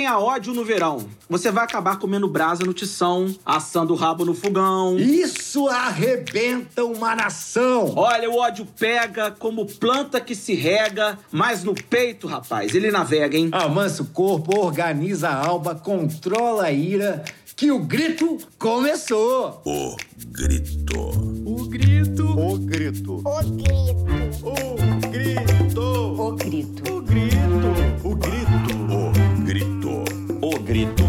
Tenha ódio no verão. Você vai acabar comendo brasa no tição, assando o rabo no fogão. Isso arrebenta uma nação! Olha, o ódio pega como planta que se rega, mas no peito, rapaz, ele navega, hein? Avança o corpo, organiza a alma, controla a ira, que o grito começou! O grito. O grito! O grito. O grito. O grito. O grito. O grito. O grito. O grito. O grito.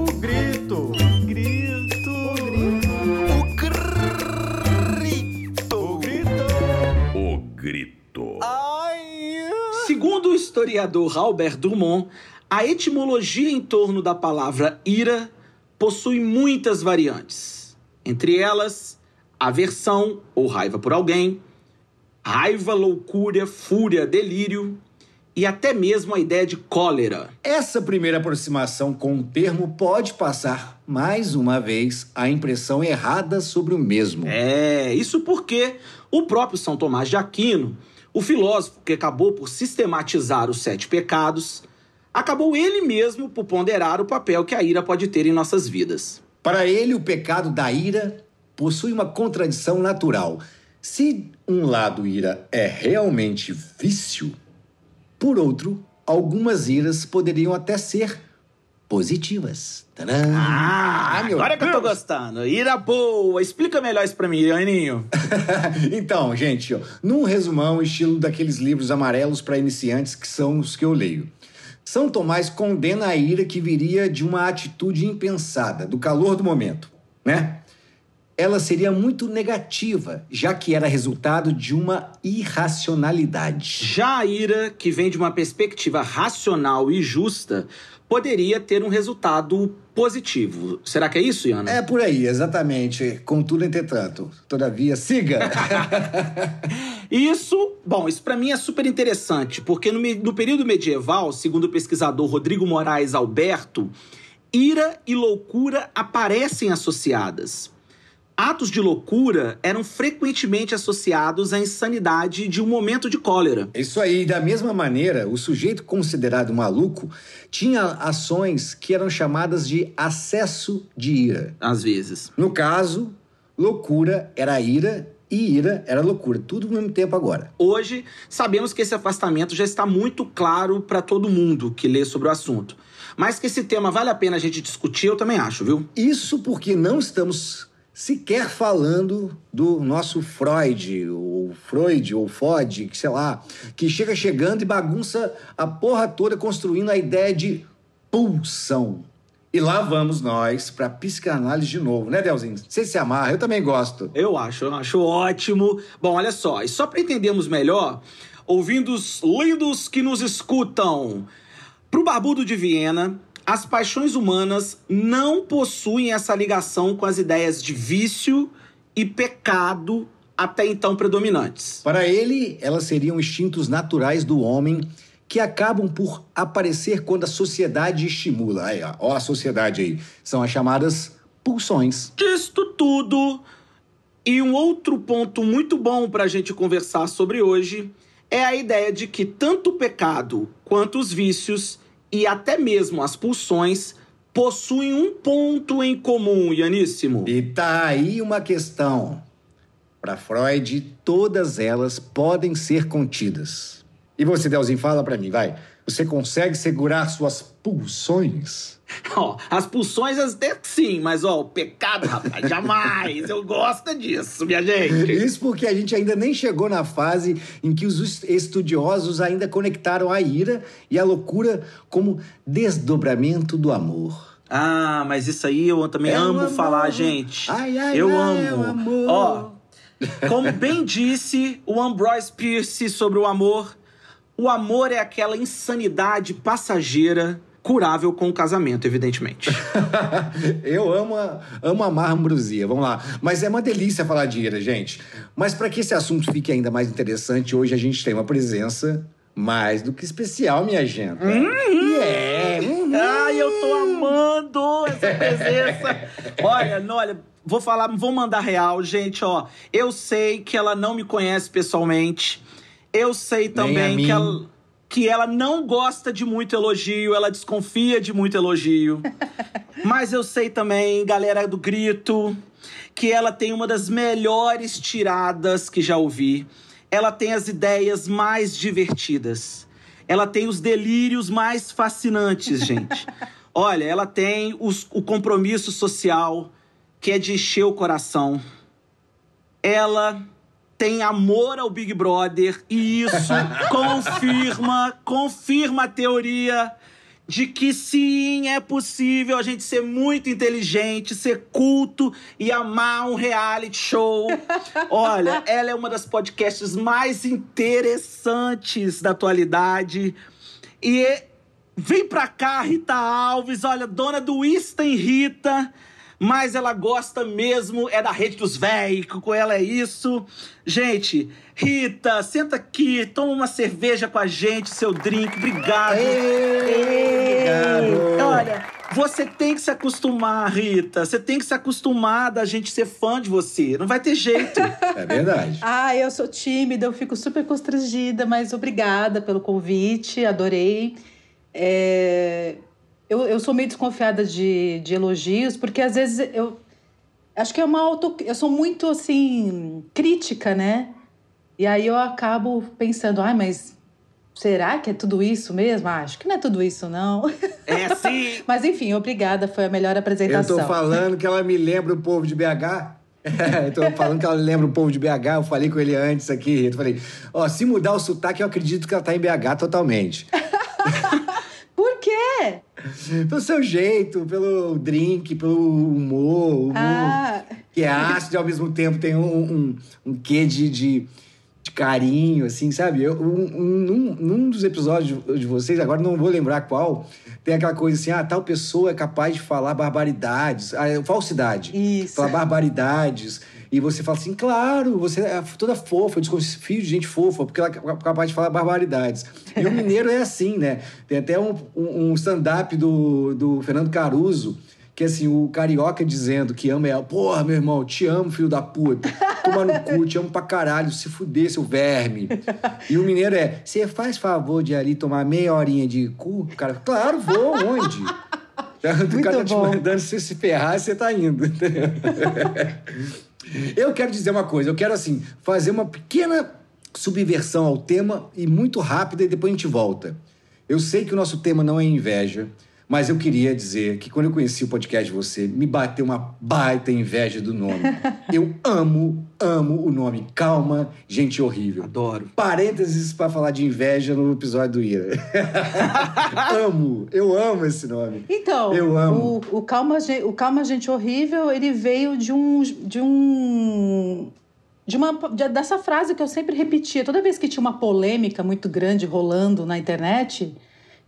O grito. Grito. O grito. O grito. O grito. Segundo o historiador Albert Drummond, a etimologia em torno da palavra ira possui muitas variantes. Entre elas, aversão ou raiva por alguém, raiva, loucura, fúria, delírio e até mesmo a ideia de cólera. Essa primeira aproximação com o termo pode passar, mais uma vez, a impressão errada sobre o mesmo. É, isso porque o próprio São Tomás de Aquino, o filósofo que acabou por sistematizar os sete pecados, acabou ele mesmo por ponderar o papel que a ira pode ter em nossas vidas. Para ele, o pecado da ira possui uma contradição natural. Se um lado ira é realmente vício, por outro, algumas iras poderiam até ser positivas. Tadã! Ah, meu agora que eu tô Deus! gostando. Ira boa. Explica melhor isso pra mim, Aninho. então, gente, ó, num resumão, estilo daqueles livros amarelos para iniciantes que são os que eu leio. São Tomás condena a ira que viria de uma atitude impensada, do calor do momento, né? Ela seria muito negativa, já que era resultado de uma irracionalidade. Já a ira, que vem de uma perspectiva racional e justa, poderia ter um resultado positivo. Será que é isso, Iana? É por aí, exatamente. Contudo, entretanto. Todavia, siga! Isso, bom, isso pra mim é super interessante, porque no, no período medieval, segundo o pesquisador Rodrigo Moraes Alberto, ira e loucura aparecem associadas. Atos de loucura eram frequentemente associados à insanidade de um momento de cólera. Isso aí, da mesma maneira, o sujeito considerado maluco tinha ações que eram chamadas de acesso de ira. Às vezes. No caso, loucura era ira e ira era loucura. Tudo ao mesmo tempo agora. Hoje, sabemos que esse afastamento já está muito claro para todo mundo que lê sobre o assunto. Mas que esse tema vale a pena a gente discutir, eu também acho, viu? Isso porque não estamos sequer falando do nosso Freud, ou Freud, ou Fod, que sei lá, que chega chegando e bagunça a porra toda construindo a ideia de pulsão. E lá vamos nós pra psicanálise de novo, né, Delzinho? Você se amarra, eu também gosto. Eu acho, eu acho ótimo. Bom, olha só, e só para entendermos melhor, ouvindos lindos que nos escutam, pro Barbudo de Viena, as paixões humanas não possuem essa ligação com as ideias de vício e pecado até então predominantes. Para ele, elas seriam instintos naturais do homem que acabam por aparecer quando a sociedade estimula. Aí, ó, ó a sociedade aí. São as chamadas pulsões. Disto tudo, e um outro ponto muito bom para a gente conversar sobre hoje é a ideia de que tanto o pecado quanto os vícios e até mesmo as pulsões possuem um ponto em comum, Ianíssimo. E tá aí uma questão. Para Freud, todas elas podem ser contidas. E você, Delzinho, fala para mim, vai. Você consegue segurar suas pulsões? Ó, as pulsões até sim, mas ó, o pecado, rapaz, jamais. Eu gosto disso, minha gente. Isso porque a gente ainda nem chegou na fase em que os est- estudiosos ainda conectaram a ira e a loucura como desdobramento do amor. Ah, mas isso aí eu também É amo falar, gente. Ai, ai, eu ai, é amo. Ó, como bem disse o Ambrose Pierce sobre o amor, o amor é aquela insanidade passageira curável com o casamento, evidentemente. Eu amo, a- amo amar ambrosia, vamos lá. Mas é uma delícia falar de ira, gente. Mas para que esse assunto fique ainda mais interessante, hoje a gente tem uma presença mais do que especial, minha gente. É. uhum. Ai, eu tô amando essa presença. Olha, não, olha, vou falar, vou mandar real, gente, ó. Eu sei que ela não me conhece pessoalmente. Eu sei também que ela que ela não gosta de muito elogio, ela desconfia de muito elogio. Mas eu sei também, galera do grito, que ela tem uma das melhores tiradas que já ouvi. Ela tem as ideias mais divertidas. Ela tem os delírios mais fascinantes, gente. Olha, ela tem os, o compromisso social, que é de encher o coração. Ela tem amor ao Big Brother e isso confirma, confirma a teoria de que sim, é possível a gente ser muito inteligente, ser culto e amar um reality show. Olha, ela é uma das podcasts mais interessantes da atualidade. E vem pra cá, Rita Alves, olha, dona do Insta Rita mas ela gosta mesmo é da rede dos véi, com ela é isso. Gente, Rita, senta aqui, toma uma cerveja com a gente, seu drink, obrigado. Ei, obrigado. Olha, você tem que se acostumar, Rita. Você tem que se acostumar da gente ser fã de você. Não vai ter jeito. É verdade. ah, eu sou tímida, eu fico super constrangida, mas obrigada pelo convite, adorei. É, eu, eu sou meio desconfiada de, de elogios, porque às vezes eu acho que é uma auto. Eu sou muito assim, crítica, né? E aí eu acabo pensando, ai, mas será que é tudo isso mesmo? Ah, acho que não é tudo isso, não. É sim! mas enfim, obrigada, foi a melhor apresentação. Eu tô falando que ela me lembra o povo de BH. eu tô falando que ela lembra o povo de BH, eu falei com ele antes aqui. Eu falei, ó, se mudar o sotaque, eu acredito que ela tá em BH totalmente. Por quê? Pelo seu jeito, pelo drink, pelo humor, humor Ah. que é ácido e ao mesmo tempo tem um, um, um quê de, de, de carinho, assim, sabe? Eu, um, um- num, num dos episódios de vocês, agora não vou lembrar qual, tem aquela coisa assim, ah, tal pessoa é capaz de falar barbaridades, ah, falsidade. Isso. Falar barbaridades. E você fala assim, claro, você é toda fofa, eu desconfio de gente fofa, porque ela é capaz de falar barbaridades. E o mineiro é assim, né? Tem até um, um, stand-up do, do Fernando Caruso, que assim, o carioca dizendo que ama ela, porra, meu irmão, te amo, filho da puta. Toma no cu, te amo pra caralho, se fuder, seu verme. E o mineiro é, você faz favor de ali tomar meia horinha de cu? O cara, claro, vou, onde? O cara tá te mandando você se ferrar, você tá indo. Eu quero dizer uma coisa, eu quero assim, fazer uma pequena subversão ao tema e muito rápida e depois a gente volta. Eu sei que o nosso tema não é inveja, mas eu queria dizer que quando eu conheci o podcast de você, me bateu uma baita inveja do nome. Eu amo, amo o nome Calma, Gente Horrível. Adoro. Parênteses para falar de inveja no episódio do Ira. amo, eu amo esse nome. Então, Eu amo. O, o, Calma, o Calma Gente Horrível, ele veio de um. De um de uma, de- dessa frase que eu sempre repetia. Toda vez que tinha uma polêmica muito grande rolando na internet,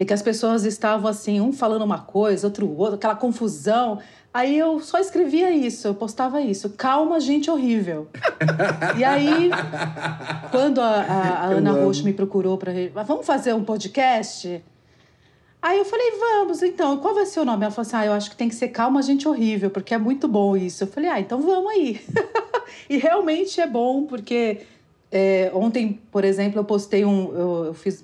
e que as pessoas estavam assim, um falando uma coisa, outro outra, aquela confusão. Aí eu só escrevia isso, eu postava isso. Calma, gente horrível. e aí, quando a, a- a Ana amo. Rocha me procurou para. Vamos fazer um podcast? Aí eu falei, vamos, então, qual vai ser o nome? Ela falou assim, ah, eu acho que tem que ser Calma Gente Horrível, porque é muito bom isso. Eu falei, ah, então vamos aí. e realmente é bom, porque é, ontem, por exemplo, eu postei um. Eu, eu fiz.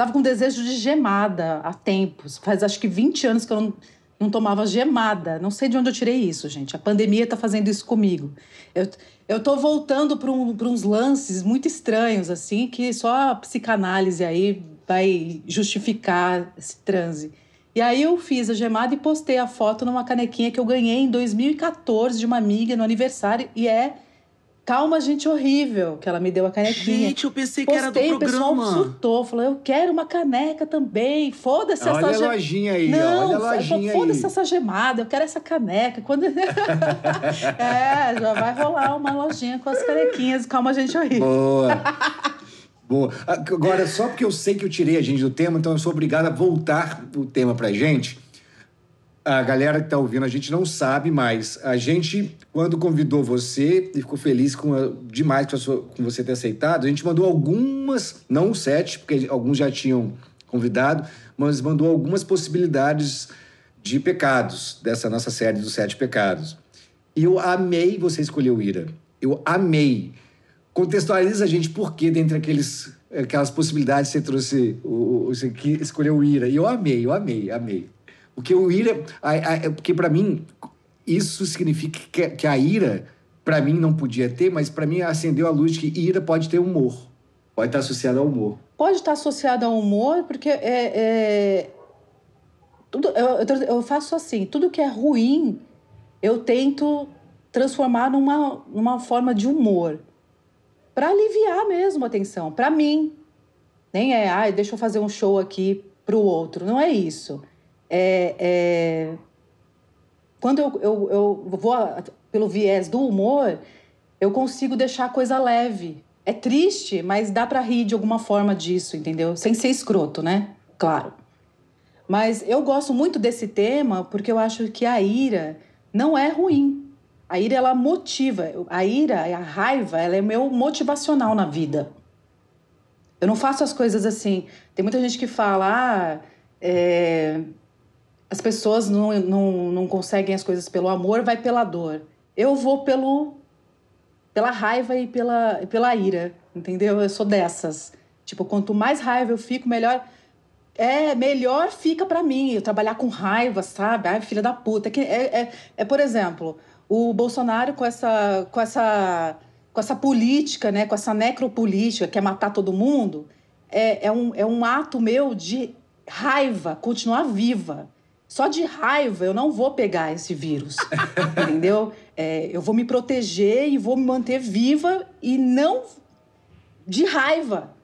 Tava com desejo de gemada há tempos. Faz acho que 20 anos que eu não, não tomava gemada. Não sei de onde eu tirei isso, gente. A pandemia tá fazendo isso comigo. Eu, eu tô voltando para um, uns lances muito estranhos, assim, que só a psicanálise aí vai justificar esse transe. E aí eu fiz a gemada e postei a foto numa canequinha que eu ganhei em 2014 de uma amiga no aniversário. E é Calma, gente horrível, que ela me deu a canequinha. Gente, eu pensei que era do Postei, o pessoal programa. surtou, falou: eu quero uma caneca também. Foda-se Olha essa a ge- lojinha aí, Não, olha a lojinha aí. foda-se essa gemada, eu quero essa caneca. Quando... é, já vai rolar uma lojinha com as canequinhas. Calma, gente horrível. Boa. Boa. Agora, só porque eu sei que eu tirei a gente do tema, então eu sou obrigado a voltar o tema pra gente. A galera que tá ouvindo, a gente não sabe, mas a gente, quando convidou você e ficou feliz com a- demais com, a sua- com você ter aceitado, a gente mandou algumas, não sete, porque alguns já tinham convidado, mas mandou algumas possibilidades de pecados dessa nossa série dos sete pecados. E eu amei você escolher o Ira. Eu amei. Contextualiza a gente por que, dentre aqueles aquelas possibilidades você trouxe, o, o- você escolheu o Ira. E eu amei, eu amei, amei. Porque o Ira, a- a- porque para mim, isso significa que, que a ira, para mim, não podia ter, mas para mim acendeu a luz de que ira pode ter humor. Pode estar associado ao humor. Pode estar associado ao humor, porque é, é- tudo, eu, eu- faço assim, tudo que é ruim, eu tento transformar numa, numa forma de humor. Para aliviar mesmo a tensão, para mim. Nem é, ai, deixa eu fazer um show aqui pro outro. Não é isso. É, é- Quando eu, eu, eu vou pelo viés do humor, eu consigo deixar a coisa leve. É triste, mas dá pra rir de alguma forma disso, entendeu? Sem ser escroto, né? Claro. Mas eu gosto muito desse tema porque eu acho que a ira não é ruim. A ira, ela motiva. A ira, a raiva, ela é meu motivacional na vida. Eu não faço as coisas assim. Tem muita gente que fala, ah, é, as pessoas não, não, não conseguem as coisas pelo amor, vai pela dor. Eu vou pelo pela raiva e pela, pela ira, entendeu? Eu sou dessas. Tipo, quanto mais raiva eu fico, melhor. É, melhor fica pra mim eu trabalhar com raiva, sabe? Ai, filha da puta. É, é, é, por exemplo, o Bolsonaro com essa, com essa, com essa política, né? Com essa necropolítica, que é matar todo mundo, é, é, um, é um ato meu de raiva, continuar viva. Só de raiva eu não vou pegar esse vírus, entendeu? É, eu vou me proteger e vou me manter viva e não de raiva.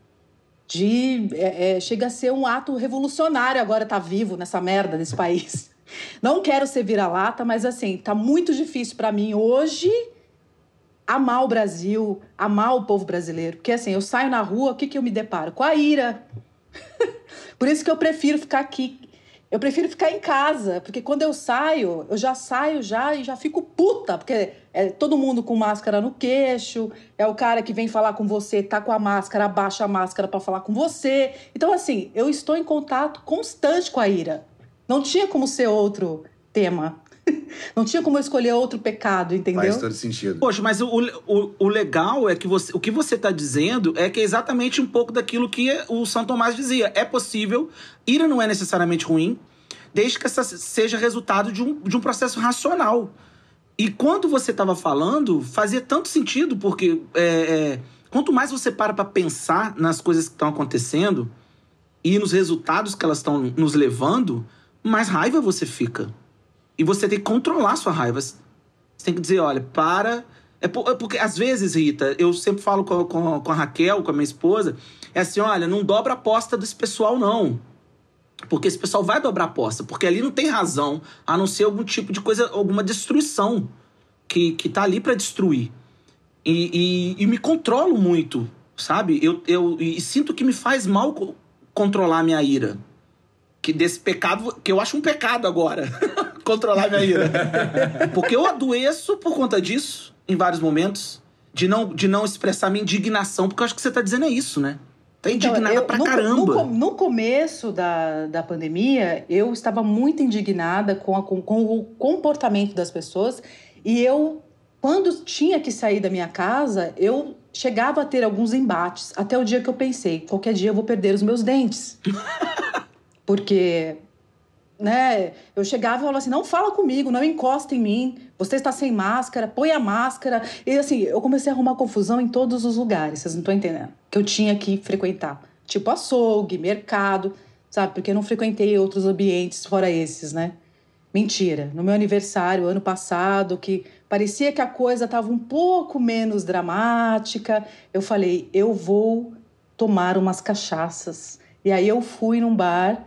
De, é, é, chega a ser um ato revolucionário agora estar vivo nessa merda nesse país. Não quero ser vira-lata, mas assim, tá muito difícil para mim hoje amar o Brasil, amar o povo brasileiro. Porque assim, eu saio na rua, o que, que eu me deparo? Com a ira. Por isso que eu prefiro ficar aqui. Eu prefiro ficar em casa, porque quando eu saio, eu já saio já e já fico puta, porque é todo mundo com máscara no queixo, é o cara que vem falar com você, tá com a máscara, abaixa a máscara para falar com você. Então assim, eu estou em contato constante com a ira. Não tinha como ser outro tema. Não tinha como eu escolher outro pecado, entendeu? Faz todo sentido. Poxa, mas o, o, o legal é que você, o que você está dizendo é que é exatamente um pouco daquilo que o São Tomás dizia. É possível, ira não é necessariamente ruim, desde que essa seja resultado de um, de um processo racional. E quando você estava falando, fazia tanto sentido, porque é, é, quanto mais você para para pensar nas coisas que estão acontecendo e nos resultados que elas estão nos levando, mais raiva você fica. E você tem que controlar sua raiva. Você tem que dizer, olha, para. É, é porque, às vezes, Rita, eu sempre falo com, com, com a Raquel, com a minha esposa, é assim: olha, não dobra a aposta desse pessoal, não. Porque esse pessoal vai dobrar a aposta, porque ali não tem razão, a não ser algum tipo de coisa, alguma destruição que, que tá ali para destruir. E, e, e me controlo muito, sabe? Eu, eu e sinto que me faz mal co- controlar a minha ira. Que desse pecado, que eu acho um pecado agora, controlar minha ira. Porque eu adoeço por conta disso, em vários momentos, de não, de não expressar minha indignação, porque eu acho que você tá dizendo é isso, né? Tá Então, indignada eu- pra no, caramba. No, no começo da, da pandemia, eu estava muito indignada com, a- com, com o comportamento das pessoas. E eu, quando tinha que sair da minha casa, eu chegava a ter alguns embates. Até o dia que eu pensei, qualquer dia eu vou perder os meus dentes. Porque né? Eu chegava e falava assim: não fala comigo, não encosta em mim, você está sem máscara, põe a máscara. E assim, eu comecei a arrumar confusão em todos os lugares, vocês não estão entendendo. Que eu tinha que frequentar. Tipo açougue, mercado, sabe? Porque eu não frequentei outros ambientes fora esses, né? Mentira. No meu aniversário, ano passado, que parecia que a coisa estava um pouco menos dramática, eu falei: eu vou tomar umas cachaças. E aí eu fui num bar.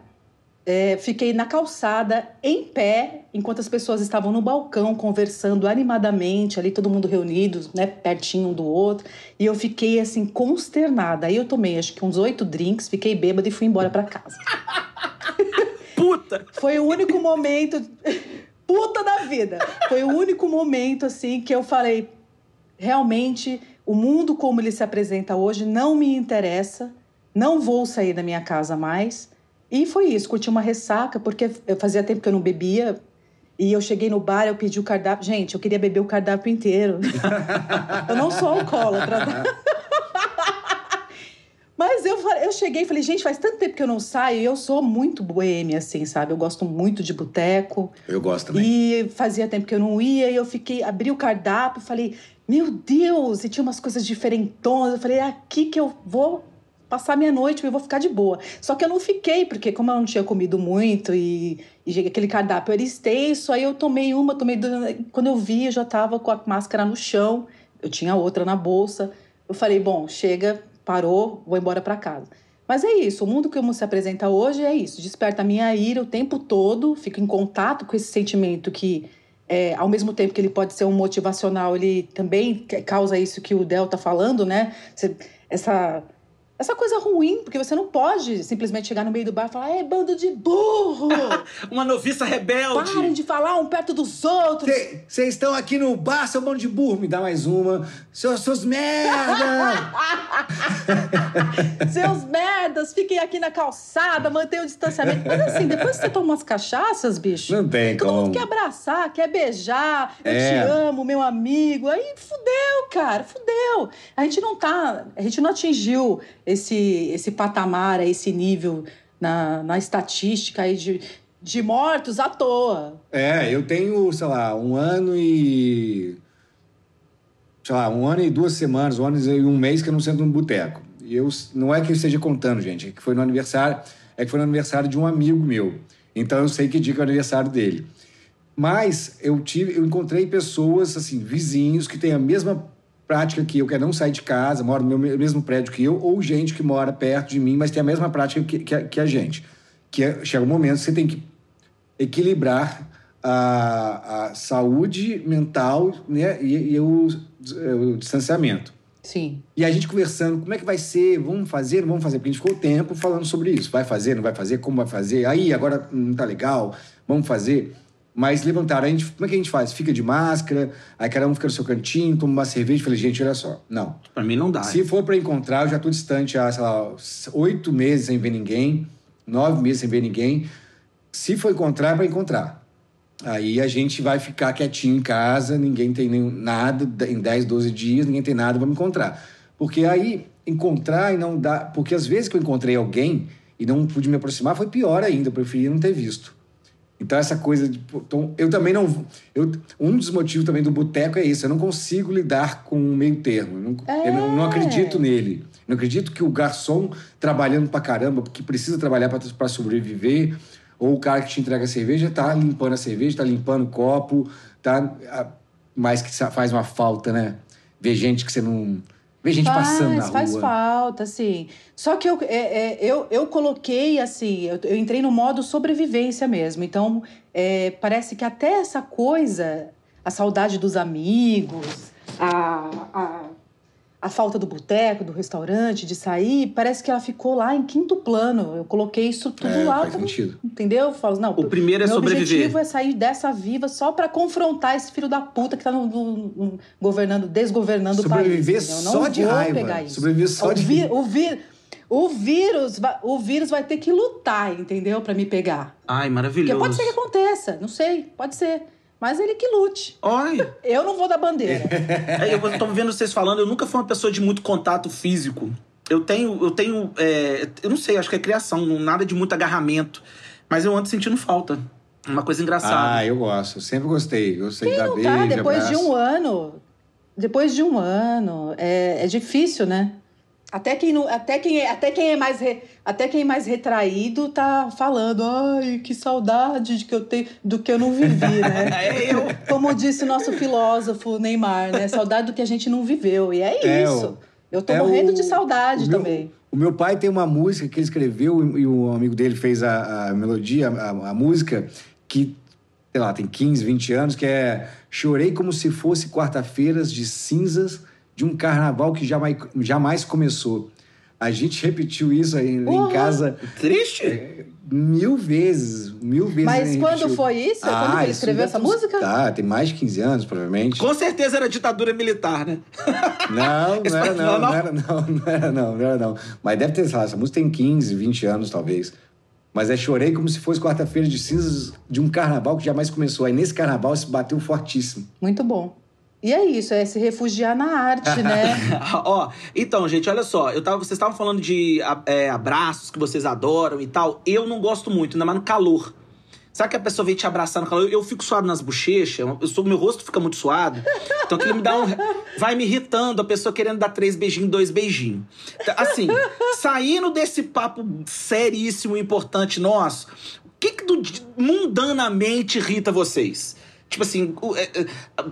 É, fiquei na calçada, em pé, enquanto as pessoas estavam no balcão conversando animadamente, ali todo mundo reunido, né, pertinho um do outro. E eu fiquei assim, consternada. Aí eu tomei acho que uns oito drinks, fiquei bêbada e fui embora para casa. Puta! Foi o único momento. Puta da vida! Foi o único momento, assim, que eu falei: realmente, o mundo como ele se apresenta hoje não me interessa, não vou sair da minha casa mais. E foi isso, curti uma ressaca, porque eu fazia tempo que eu não bebia. E eu cheguei no bar, eu pedi o cardápio. Gente, eu queria beber o cardápio inteiro. eu não sou alcoólatra. tá? Mas eu, eu cheguei e falei, gente, faz tanto tempo que eu não saio e eu sou muito boêmia, assim, sabe? Eu gosto muito de boteco. Eu gosto também. E fazia tempo que eu não ia e eu fiquei, abri o cardápio e falei, meu Deus, e tinha umas coisas diferentonas. Eu falei, é aqui que eu vou passar minha noite, eu vou ficar de boa. Só que eu não fiquei, porque como eu não tinha comido muito e, e aquele cardápio era extenso, aí eu tomei uma, tomei duas. Quando eu vi, eu já tava com a máscara no chão, eu tinha outra na bolsa. Eu falei, bom, chega, parou, vou embora para casa. Mas é isso, o mundo como se apresenta hoje é isso. Desperta a minha ira o tempo todo, fico em contato com esse sentimento que, é, ao mesmo tempo que ele pode ser um motivacional, ele também ca- causa isso que o Del tá falando, né? Essa, essa coisa ruim, porque você não pode simplesmente chegar no meio do bar e falar, é bando de burro! Uma noviça rebelde. Parem de falar um perto dos outros! Vocês estão aqui no bar, seu bando de burro, me dá mais uma. Seus, seus merda! Seus merdas, fiquem aqui na calçada, mantenham o distanciamento. Mas assim, depois que você toma umas cachaças, bicho. Não tem Todo mundo como. quer abraçar, quer beijar. Eu É. te amo, meu amigo. Aí fudeu, cara, fudeu. A gente não tá. A gente não atingiu esse, esse patamar, esse nível na, na estatística aí de, de mortos à toa. É, eu tenho, sei lá, um ano e. Sei lá, um ano e duas semanas, um ano e um mês que eu não sento no boteco. E eu, não é que eu esteja contando, gente, é que foi no aniversário, é que foi no aniversário de um amigo meu. Então eu sei que dia que é o aniversário dele. Mas eu tive, eu encontrei pessoas, assim, vizinhos que têm a mesma prática que eu, que é não sair de casa, mora no meu mesmo prédio que eu, ou gente que mora perto de mim, mas tem a mesma prática que, que, a, que a gente. Que é, chega um momento que você tem que equilibrar a, a saúde mental né, e, e o, o distanciamento. Sim. E a gente conversando, como é que vai ser? Vamos fazer, não vamos fazer? Porque a gente ficou tempo falando sobre isso. Vai fazer, não vai fazer? Como vai fazer? Aí, agora não tá legal, vamos fazer. Mas levantaram, a gente, como é que a gente faz? Fica de máscara, aí cada um fica no seu cantinho, toma uma cerveja. Falei, gente, olha só, não. Pra mim não dá. Se for para encontrar, eu já tô distante há, sei lá, oito meses sem ver ninguém, nove meses sem ver ninguém. Se for encontrar, é para encontrar. Aí a gente vai ficar quietinho em casa, ninguém tem nenhum, nada, em 10, 12 dias, ninguém tem nada, vamos encontrar. Porque aí, encontrar e não dá. Porque às vezes que eu encontrei alguém e não pude me aproximar, foi pior ainda, eu preferia não ter visto. Então, essa coisa de. Então, eu também não. Eu, um dos motivos também do boteco é isso. Eu não consigo lidar com o meio termo. Eu não, eu não, não acredito nele. Não acredito que o garçom trabalhando pra caramba, porque precisa trabalhar para sobreviver, ou o cara que te entrega a cerveja tá limpando a cerveja, tá limpando o copo, tá. Mas que faz uma falta, né? Ver gente que você não. Ver gente passando na rua. Faz falta, sim. Só que eu, é, é, eu, eu coloquei assim, eu, eu entrei no modo sobrevivência mesmo. Então, é, parece que até essa coisa, a saudade dos amigos, a, a, a falta do boteco, do restaurante, de sair, parece que ela ficou lá em quinto plano. Eu coloquei isso tudo É, lá. faz pra- sentido. Entendeu? Eu falo, não, O primeiro é sobreviver. objetivo é sair dessa viva só pra confrontar esse filho da puta que tá no, no- no- governando, desgovernando Sobreviver o país. Eu só de raiva. pegar isso. Sobreviver só o de- vi- o, vi- o vírus, vai- o vírus vai ter que lutar, entendeu? Pra me pegar. Ai, Porque maravilhoso. pode ser que aconteça, não sei, pode ser. Mas ele que lute. Olha, Eu não vou dar bandeira. é, eu tô vendo vocês falando, eu nunca fui uma pessoa de muito contato físico. Eu tenho, eu tenho, é, eu não sei, acho que é criação, não- nada de muito agarramento. Mas eu ando sentindo falta. Uma coisa engraçada. Ah, eu gosto. Eu sempre gostei. Gostei da não beijo, tá, depois de abraço. um ano. Depois de um ano. É, é difícil, né? Até quem, não, até, quem é, até, quem é mais re- até quem é mais retraído tá falando, ai, que saudade de que eu tenho, do que eu não vivi, né? É eu. Como disse o nosso filósofo Neymar, né? Saudade do que a gente não viveu. E é, É, isso. o- eu tô é morrendo o- de saudade o meu- também. O meu pai tem uma música que ele escreveu e o amigo dele fez a, a melodia, a, a música, que, sei lá, tem 15, 20 anos, que é Chorei como se fosse quarta-feiras de cinzas de um carnaval que jamais, jamais começou. A gente repetiu isso aí em casa Triste? mil vezes, mil vezes. Mas quando foi isso? Quando Ah, que ele escreveu essa música? Tá, tem mais de 15 anos, provavelmente. Com certeza era ditadura militar, né? Não, não era não, não, não? não era não, não era não, não era não. Mas deve ter, sei lá, essa música tem 15, 20 anos, talvez. Mas é Chorei como se fosse quarta-feira de cinzas de um carnaval que jamais começou. Aí nesse carnaval se bateu fortíssimo. Muito bom. E é isso, é se refugiar na arte, né? Ó, então, gente, olha só. Eu tava, vocês estavam falando de é, abraços que vocês adoram e tal. Eu não gosto muito, ainda mais no calor. Sabe que a pessoa vem te abraçar no calor? Eu, eu fico suado nas bochechas, eu sou, meu rosto fica muito suado. Então aquilo me dá um. Vai me irritando, a pessoa querendo dar três beijinhos, dois beijinhos. Então, Assim, saindo desse papo seríssimo, importante nosso, o que, que do, mundanamente irrita vocês? Tipo assim, é, é,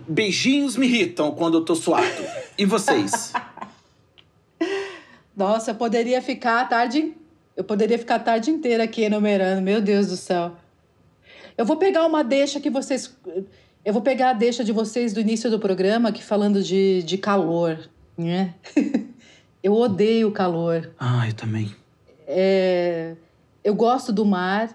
beijinhos me irritam quando eu tô suado. E vocês? Nossa, eu poderia ficar a tarde. Eu poderia ficar a tarde inteira aqui enumerando, meu Deus do céu. Eu vou pegar uma deixa que vocês. Eu vou pegar a deixa de vocês do início do programa, que falando de, de calor, né? Eu odeio o calor. Ah, eu também. É, eu gosto do mar,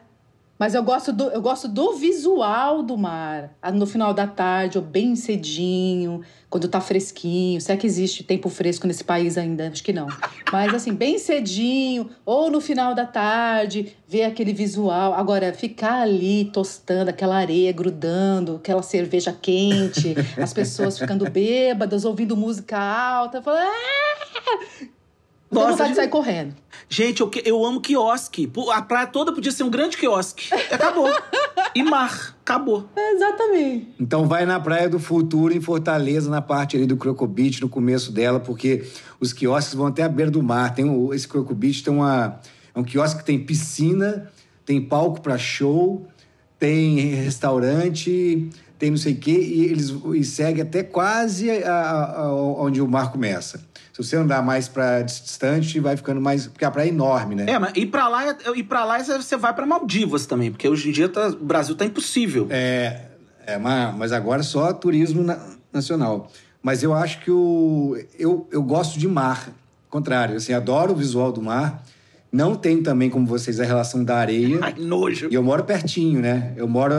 mas eu gosto do, eu gosto do visual do mar. Ah, No final da tarde, ou bem cedinho, quando tá fresquinho. Se é que existe tempo fresco nesse país ainda, acho que não. Mas assim, bem cedinho, ou no final da tarde, ver aquele visual. Agora, ficar ali tostando, aquela areia grudando, aquela cerveja quente, as pessoas ficando bêbadas, ouvindo música alta, falando. Nossa, vontade de gente- sair correndo. Gente, eu, que- eu amo quiosque. A praia toda podia ser um grande quiosque. Acabou. e mar. Acabou. Exatamente. Então vai na Praia do Futuro, em Fortaleza, na parte ali do Croco Beach, no começo dela, porque os quiosques vão até a beira do mar. Tem o- esse Croco Beach tem uma, é um quiosque que tem piscina, tem palco para show, tem restaurante, tem não sei o quê, e eles e segue até quase a- a- a- onde o mar começa. Se você andar mais para distante, vai ficando mais. Porque a praia é enorme, né? É, mas ir pra lá, ir pra lá você vai pra Maldivas também, porque hoje em dia tá- o Brasil tá impossível. É, é mas, mas agora só turismo na- nacional. Mas eu acho que o, eu, eu gosto de mar. Contrário, assim, adoro o visual do mar. Não tenho também, como vocês, a relação da areia. Ai, nojo. E eu moro pertinho, né? Eu moro.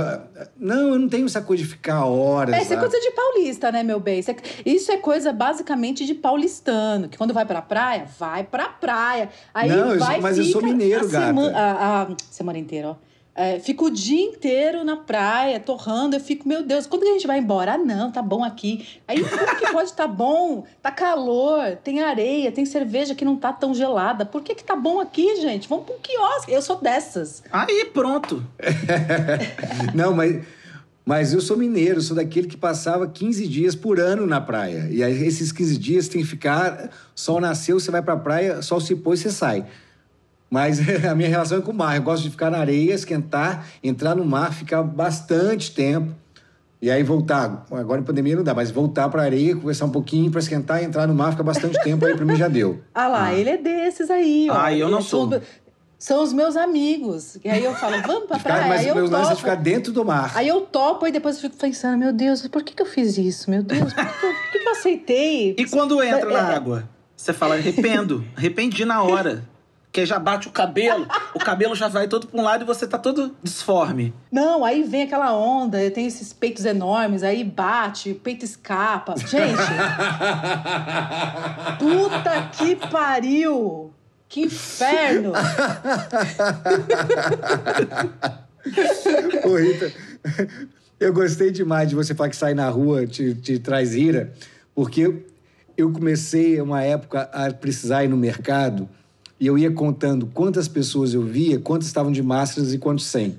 Não, eu não tenho essa coisa de ficar horas. É, isso é coisa de paulista, né, meu bem? Isso é, isso é coisa basicamente de paulistano, que quando vai pra praia, vai pra praia. Aí Não, eu sou- vai mas eu sou mineiro, a sema-. A, a semana inteira, ó. É, fico o dia inteiro na praia, torrando. Eu fico, meu Deus, quando que a gente vai embora? Ah, não, tá bom aqui. Aí, como que pode tá bom? Tá calor, tem areia, tem cerveja que não tá tão gelada. Por que que tá bom aqui, gente? Vamos pra um quiosque. Eu sou dessas. Aí, pronto. Não, mas, mas eu sou mineiro, sou daquele que passava 15 dias por ano na praia. E aí, esses 15 dias tem que ficar. Sol nasceu, você vai pra praia, sol se pôs, você sai. Mas a minha relação é com o mar. Eu gosto de ficar na areia, esquentar, entrar no mar, ficar bastante tempo. E aí voltar. Agora em pandemia não dá, mas voltar pra areia, conversar um pouquinho pra esquentar, entrar no mar, ficar bastante tempo, aí pra mim já deu. Ah lá, ele é desses aí, ó. Ah, eu não sou. São os meus amigos. E aí eu falo, vamos pra Ficar, praia. mas aí eu é topo. ficar dentro do mar. Aí eu topo e depois eu fico pensando, meu Deus, por que, que eu fiz isso? Meu Deus, por que, que eu- por que, que eu aceitei? E quando entra na É. água? Você fala, arrependo. Arrependi na hora. Que aí já bate o cabelo, o cabelo já vai todo pra um lado e você tá todo disforme. Não, aí vem aquela onda, eu tenho esses peitos enormes, aí bate, o peito escapa. Gente, puta que pariu! Que inferno! Ô, Rita, eu gostei demais de você falar que sai na rua te, te traz ira, porque eu comecei uma época a precisar ir no mercado e eu ia contando quantas pessoas eu via, quantas estavam de máscaras e quantos sem.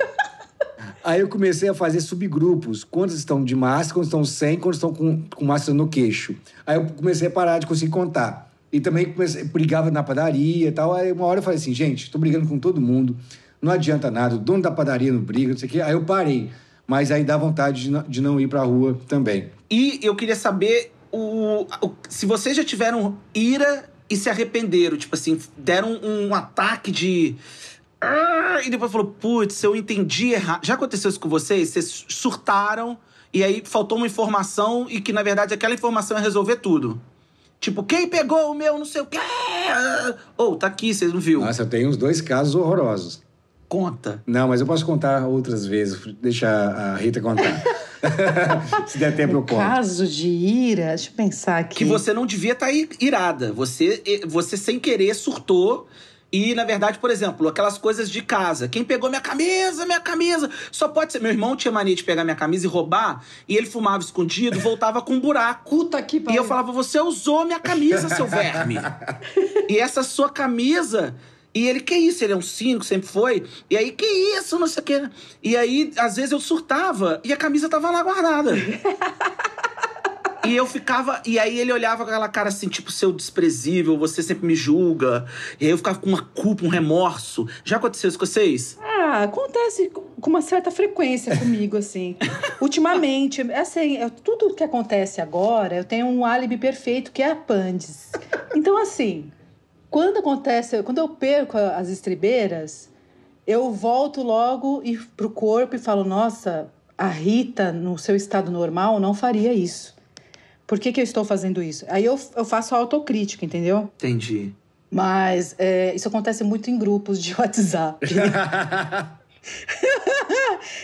Aí eu comecei a fazer subgrupos. Quantos estão de máscara, quantos estão sem, quantos estão com, com máscara no queixo. Aí eu comecei a parar de conseguir contar. E também comecei, brigava na padaria e tal. Aí uma hora eu falei assim, gente, tô brigando com todo mundo, não adianta nada, o dono da padaria não briga, não sei o quê. Aí eu parei. Mas aí dá vontade de não, de não ir pra rua também. E eu queria saber o, o- se vocês já tiveram ira e se arrependeram. Tipo assim, deram um, ataque de. "Ah", E depois falou, putz, eu entendi errado. Já aconteceu isso com vocês? Vocês surtaram e aí faltou uma informação e que, na verdade, aquela informação ia resolver tudo. Tipo, quem pegou o meu não sei o quê? Ou, tá aqui, vocês não viu? Nossa, eu tenho uns dois casos horrorosos. Conta. Não, mas eu posso contar outras vezes. Deixa a Rita contar. Se der tempo, eu conto. Caso de ira, deixa eu pensar aqui. Que você não devia estar irada. Você, você sem querer, surtou E, na verdade, por exemplo, aquelas coisas de casa. Quem pegou minha camisa, minha camisa? Só pode ser. Meu irmão tinha mania de pegar minha camisa e roubar, e ele fumava escondido, voltava com um buraco. Puta que E pariu. eu falava, você usou minha camisa, seu verme. e essa sua camisa. E ele, que isso? Ele é um cínico, sempre foi. E aí, que isso? Não sei o quê. E aí, às vezes eu surtava e a camisa tava lá guardada. E eu ficava. E aí ele olhava com aquela cara assim, tipo, seu desprezível, você sempre me julga. E aí eu ficava com uma culpa, um remorso. Já aconteceu isso com vocês? Ah, acontece com uma certa frequência comigo, assim. Ultimamente, assim, eu- tudo que acontece agora, eu tenho um álibi perfeito, que é a Pandes. Então, assim, quando acontece, quando eu perco as estribeiras, eu volto logo e pro corpo e falo, nossa, a Rita, no seu estado normal, não faria isso. Por que, que eu estou fazendo isso? Aí eu, eu faço a autocrítica, entendeu? Entendi. Mas é, isso acontece muito em grupos de WhatsApp.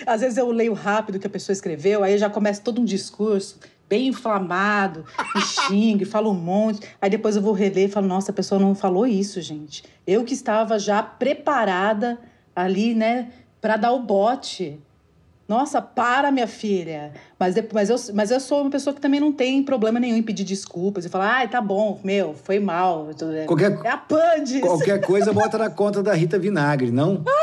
Às vezes eu leio rápido o que a pessoa escreveu, aí já começa todo um discurso bem inflamado, e xingo, e falo um monte. Aí depois eu vou reler e falo, nossa, a pessoa não falou isso, gente. Eu que estava já preparada ali, né, para dar o bote. Nossa, para, minha filha. Mas, mas, eu, mas eu sou uma pessoa que também não tem problema nenhum em pedir desculpas e falar, ai, tá bom, meu, foi mal. Qualquer- É a Pandes. Qualquer coisa bota na conta da Rita Vinagre, não?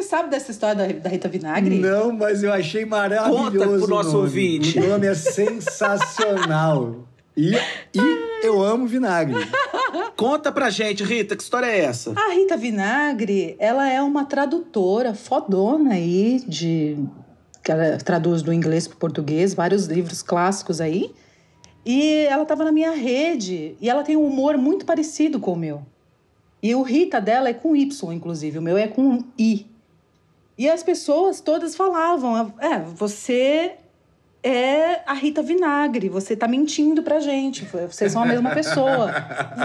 Você sabe dessa história da, da Rita Vinagre? Não, mas eu achei maravilhoso. Conta pro o nosso nome. ouvinte. O nome é sensacional. E, e eu amo vinagre. Conta pra gente, Rita, que história é essa? A Rita Vinagre, ela é uma tradutora fodona aí de que ela traduz do inglês para português, vários livros clássicos aí. E ela estava na minha rede e ela tem um humor muito parecido com o meu. E o Rita dela é com Y, inclusive, o meu é com I. E as pessoas todas falavam: "É, você é a Rita Vinagre, você tá mentindo pra gente, vocês são a mesma pessoa.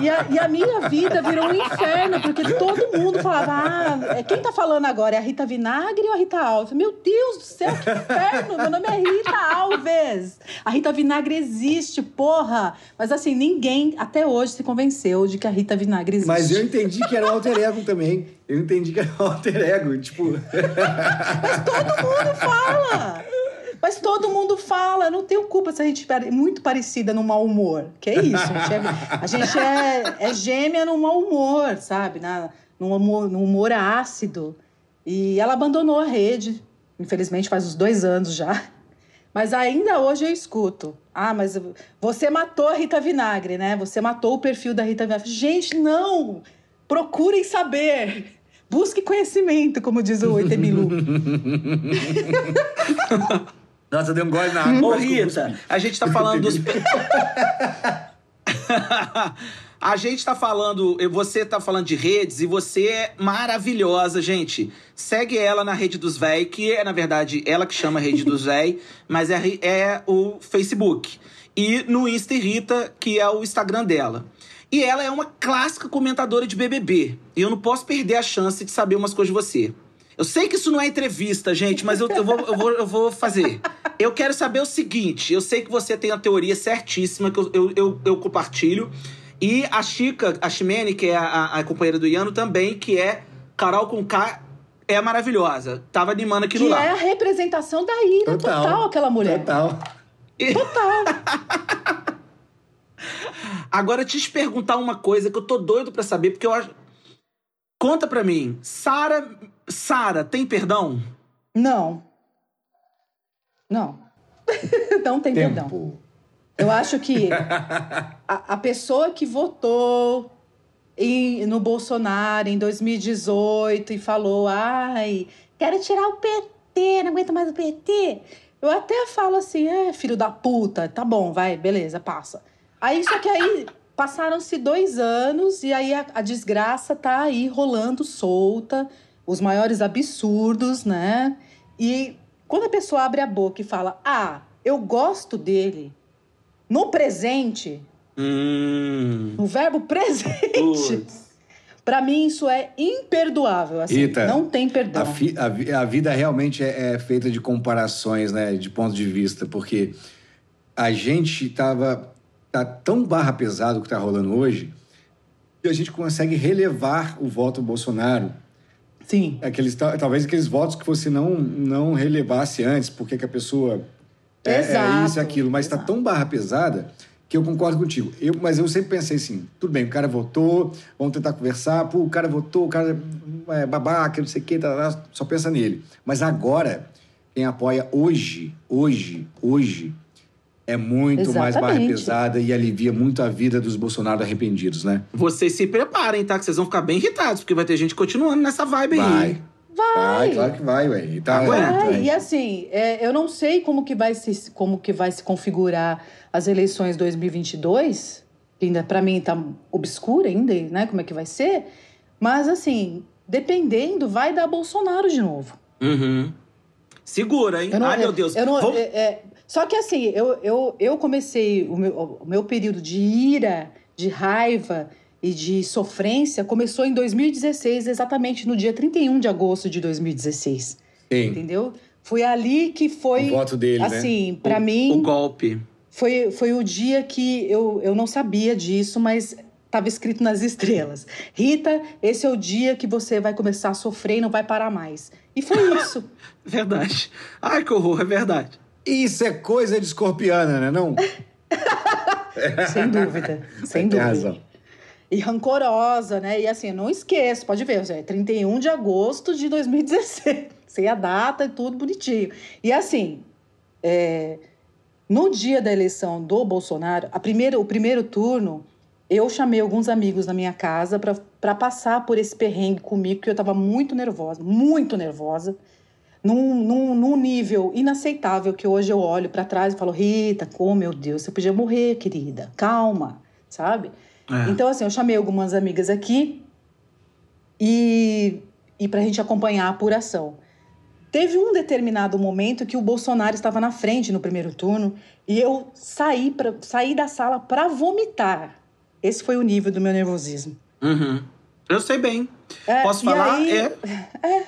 E a, e a minha vida virou um inferno, porque todo mundo falava, ah, é, quem tá falando agora, é a Rita Vinagre ou a Rita Alves? Meu Deus do céu, que inferno, meu nome é Rita Alves. A Rita Vinagre existe, porra. Mas assim, ninguém até hoje se convenceu de que a Rita Vinagre existe. Mas eu entendi que era um alter ego também. Eu entendi que era um alter ego. Tipo, Todo mundo fala! Mas todo mundo fala, não tenho culpa se a gente é muito parecida no mau humor. Que é isso, a gente é, a gente é, é gêmea no mau humor, sabe? Na, no, humor, humor ácido. E ela abandonou a rede, infelizmente faz uns dois anos já. Mas ainda hoje eu escuto. Ah, mas você matou a Rita Vinagre, né? Você matou o perfil da Rita Vinagre. Gente, não! Procurem saber. Busque conhecimento, como diz o Itemilu. nossa, deu um gole na água. Ô, Rita, a gente tá falando dos. a gente tá falando. Você tá falando de redes e você é maravilhosa, gente. Segue ela na rede dos véi, que é, na verdade, ela que chama rede dos véi, mas é, é o Facebook. E no Insta Rita, que é o Instagram dela. E ela é uma clássica comentadora de BBB. E eu não posso perder a chance de saber umas coisas de você. Eu sei que isso não é entrevista, gente, mas eu, eu, vou, eu, vou, eu vou fazer. Eu quero saber o seguinte: eu sei que você tem a teoria certíssima, que eu, eu, eu, eu compartilho. E a Chica, a Ximene, que é a, a companheira do Iano, também, que é Carol com K, é maravilhosa. Tava animando aqui no Que lar. é a representação da ira total, aquela mulher. Total. Agora, te perguntar uma coisa que eu tô doido pra saber, porque eu acho. Conta pra mim, Sara. Sara, tem perdão? Não. Não. não tem perdão. Tempo. Eu acho que a, a pessoa que votou em- no Bolsonaro em 2018 e falou: ai, quero tirar o PT, não aguento mais o PT. Eu até falo assim: é, filho da puta, tá bom, vai, beleza, passa. Aí, só que aí passaram-se dois anos e aí a, a desgraça tá aí rolando solta, os maiores absurdos, né? E quando a pessoa abre a boca e fala: ah, eu gosto dele, no presente, Hum. no verbo presente, pra mim isso é imperdoável. Assim, Rita, não tem perdão. A, fi- a a vida realmente é, é feita de comparações, né? De pontos de vista, porque a gente tava tá tão barra pesado que tá rolando hoje. a gente consegue relevar o voto Bolsonaro. Sim. Aqueles, ta- talvez aqueles votos que você não, não relevasse antes, porque que a pessoa é, é isso e aquilo, mas está tão barra pesada que eu concordo contigo. Eu, mas eu sempre pensei assim: tudo bem, o cara votou, vamos tentar conversar, pô, o cara votou, o cara é babaca, não sei o quê, tá, tá, só pensa nele. Mas agora, quem apoia hoje, hoje, hoje, é muito mais barra Exatamente. pesada e alivia muito a vida dos Bolsonaro arrependidos, né? Vocês se preparem, tá? Que vocês vão ficar bem irritados, porque vai ter gente continuando nessa vibe Vai. aí. Vai, claro que vai, ué. E Tá, Aguenta. É, e assim, é, eu não sei como que vai se como que vai se configurar as eleições 2022, que ainda para mim tá obscura ainda, né? Como é que vai ser? Mas assim, dependendo, vai dar Bolsonaro de novo. Uhum. Segura, hein? Não- Ai, meu eu- Deus. eu não- Vamos- é- é- só que assim, eu, eu, eu comecei o meu, o meu período de ira, de raiva e de sofrência começou em 2016, exatamente no dia 31 de agosto de 2016. Sim. Entendeu? Foi ali que foi. O voto dele, né? assim, pra o, mim, O golpe. foi, foi o dia que eu, eu não sabia disso, mas estava escrito nas estrelas. Rita, esse é o dia que você vai começar a sofrer e não vai parar mais. E foi isso. Verdade. Ai, que horror, é verdade. Isso é coisa de escorpiana, né? Não? sem dúvida. Sem dúvida. razão. E rancorosa, né? E assim, não esqueço, pode ver, é 31 de agosto de 2016. Sem a data e tudo bonitinho. E assim, é, no dia da eleição do Bolsonaro, a primeira, o primeiro turno, eu chamei alguns amigos na minha casa para passar por esse perrengue comigo, porque eu estava muito nervosa, muito nervosa. Num, num, num nível inaceitável que hoje eu olho para trás e falo, Rita, oh meu Deus, você podia morrer, querida. Calma, sabe? É. Então, assim, eu chamei algumas amigas aqui e, e para a gente acompanhar a apuração. Teve um determinado momento que o Bolsonaro estava na frente no primeiro turno e eu saí, pra, saí da sala para vomitar. Esse foi o nível do meu nervosismo. Uhum. Eu sei bem. É, Posso falar? aí- É.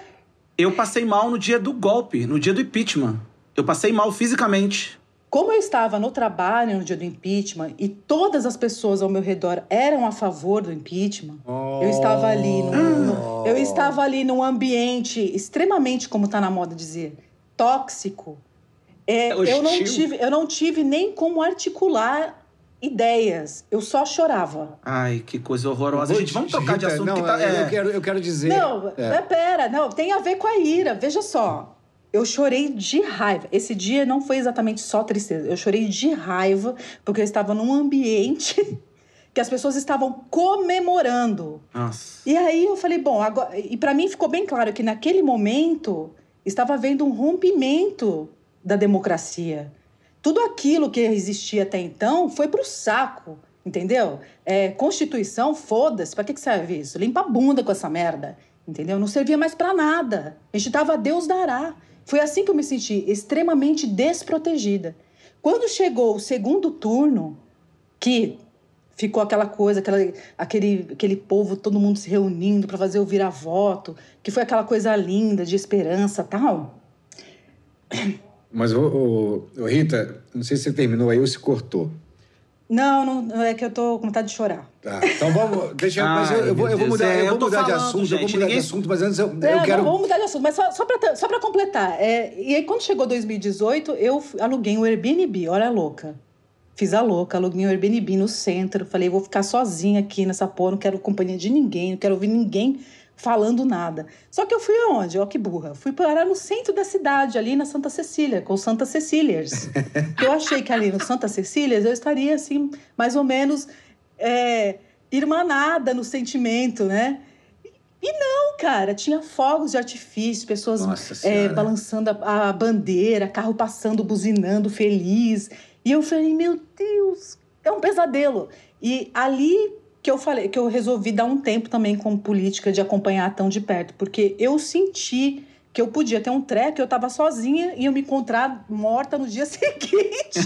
Eu passei mal no dia do golpe, no dia do impeachment. Eu passei mal fisicamente. Como eu estava no trabalho no dia do impeachment e todas as pessoas ao meu redor eram a favor do impeachment, eu estava ali no, no- eu estava ali num ambiente extremamente, como está na moda dizer, tóxico. É, É eu não tive, eu não tive nem como articular ideias. Eu só chorava. Ai, que coisa horrorosa. Gente, vamos te- tocar de assunto não, que tá. eu, é. quero, eu quero dizer. Não, É. pera, não, tem a ver com a ira. Veja só. Eu chorei de raiva. Esse dia não foi exatamente só tristeza. Eu chorei de raiva porque eu estava num ambiente que as pessoas estavam comemorando. Nossa. E aí eu falei, bom, agora. E para mim ficou bem claro que naquele momento estava havendo um rompimento da democracia. Tudo aquilo que existia até então foi pro saco, entendeu? É, Constituição, foda-se, pra que, que serve isso? Limpa a bunda com essa merda, entendeu? Não servia mais pra nada. A gente tava a Deus dará. Foi assim que eu me senti extremamente desprotegida. Quando chegou o segundo turno, que ficou aquela coisa, aquela, aquele, aquele povo, todo mundo se reunindo para fazer o vira-voto, que foi aquela coisa linda de esperança tal. Mas, ô, ô, ô, Rita, não sei se você terminou aí ou se cortou. Não, não, é que eu tô com vontade de chorar. Tá. Então vamos. Deixa mas eu, eu vou, eu vou mudar. É, eu eu vou mudar de falando, assunto, eu vou gente, mudar ninguém- de assunto, mas antes eu, É, eu não, quero. vamos mudar de assunto, mas só, só para só pra completar. É, e aí, quando chegou 2018, eu aluguei um Airbnb, olha a louca. Fiz a louca, aluguei um Airbnb no centro. Falei, vou ficar sozinha aqui nessa porra, não quero companhia de ninguém, não quero ouvir ninguém falando nada. Só que eu fui aonde? Ó, que burra. Fui parar no centro da cidade, ali na Santa Cecília, com Santa Cecílias. eu achei que ali no Santa Cecílias eu estaria, assim, mais ou menos é, irmanada no sentimento, né? E não, cara, tinha fogos de artifício, pessoas é, balançando a, a bandeira, carro passando, buzinando, feliz. E eu falei, meu Deus, é um pesadelo. E ali que eu falei, que eu resolvi dar um tempo também com política de acompanhar tão de perto, porque eu senti que eu podia ter um treco, eu estava sozinha e eu me encontrar morta no dia seguinte.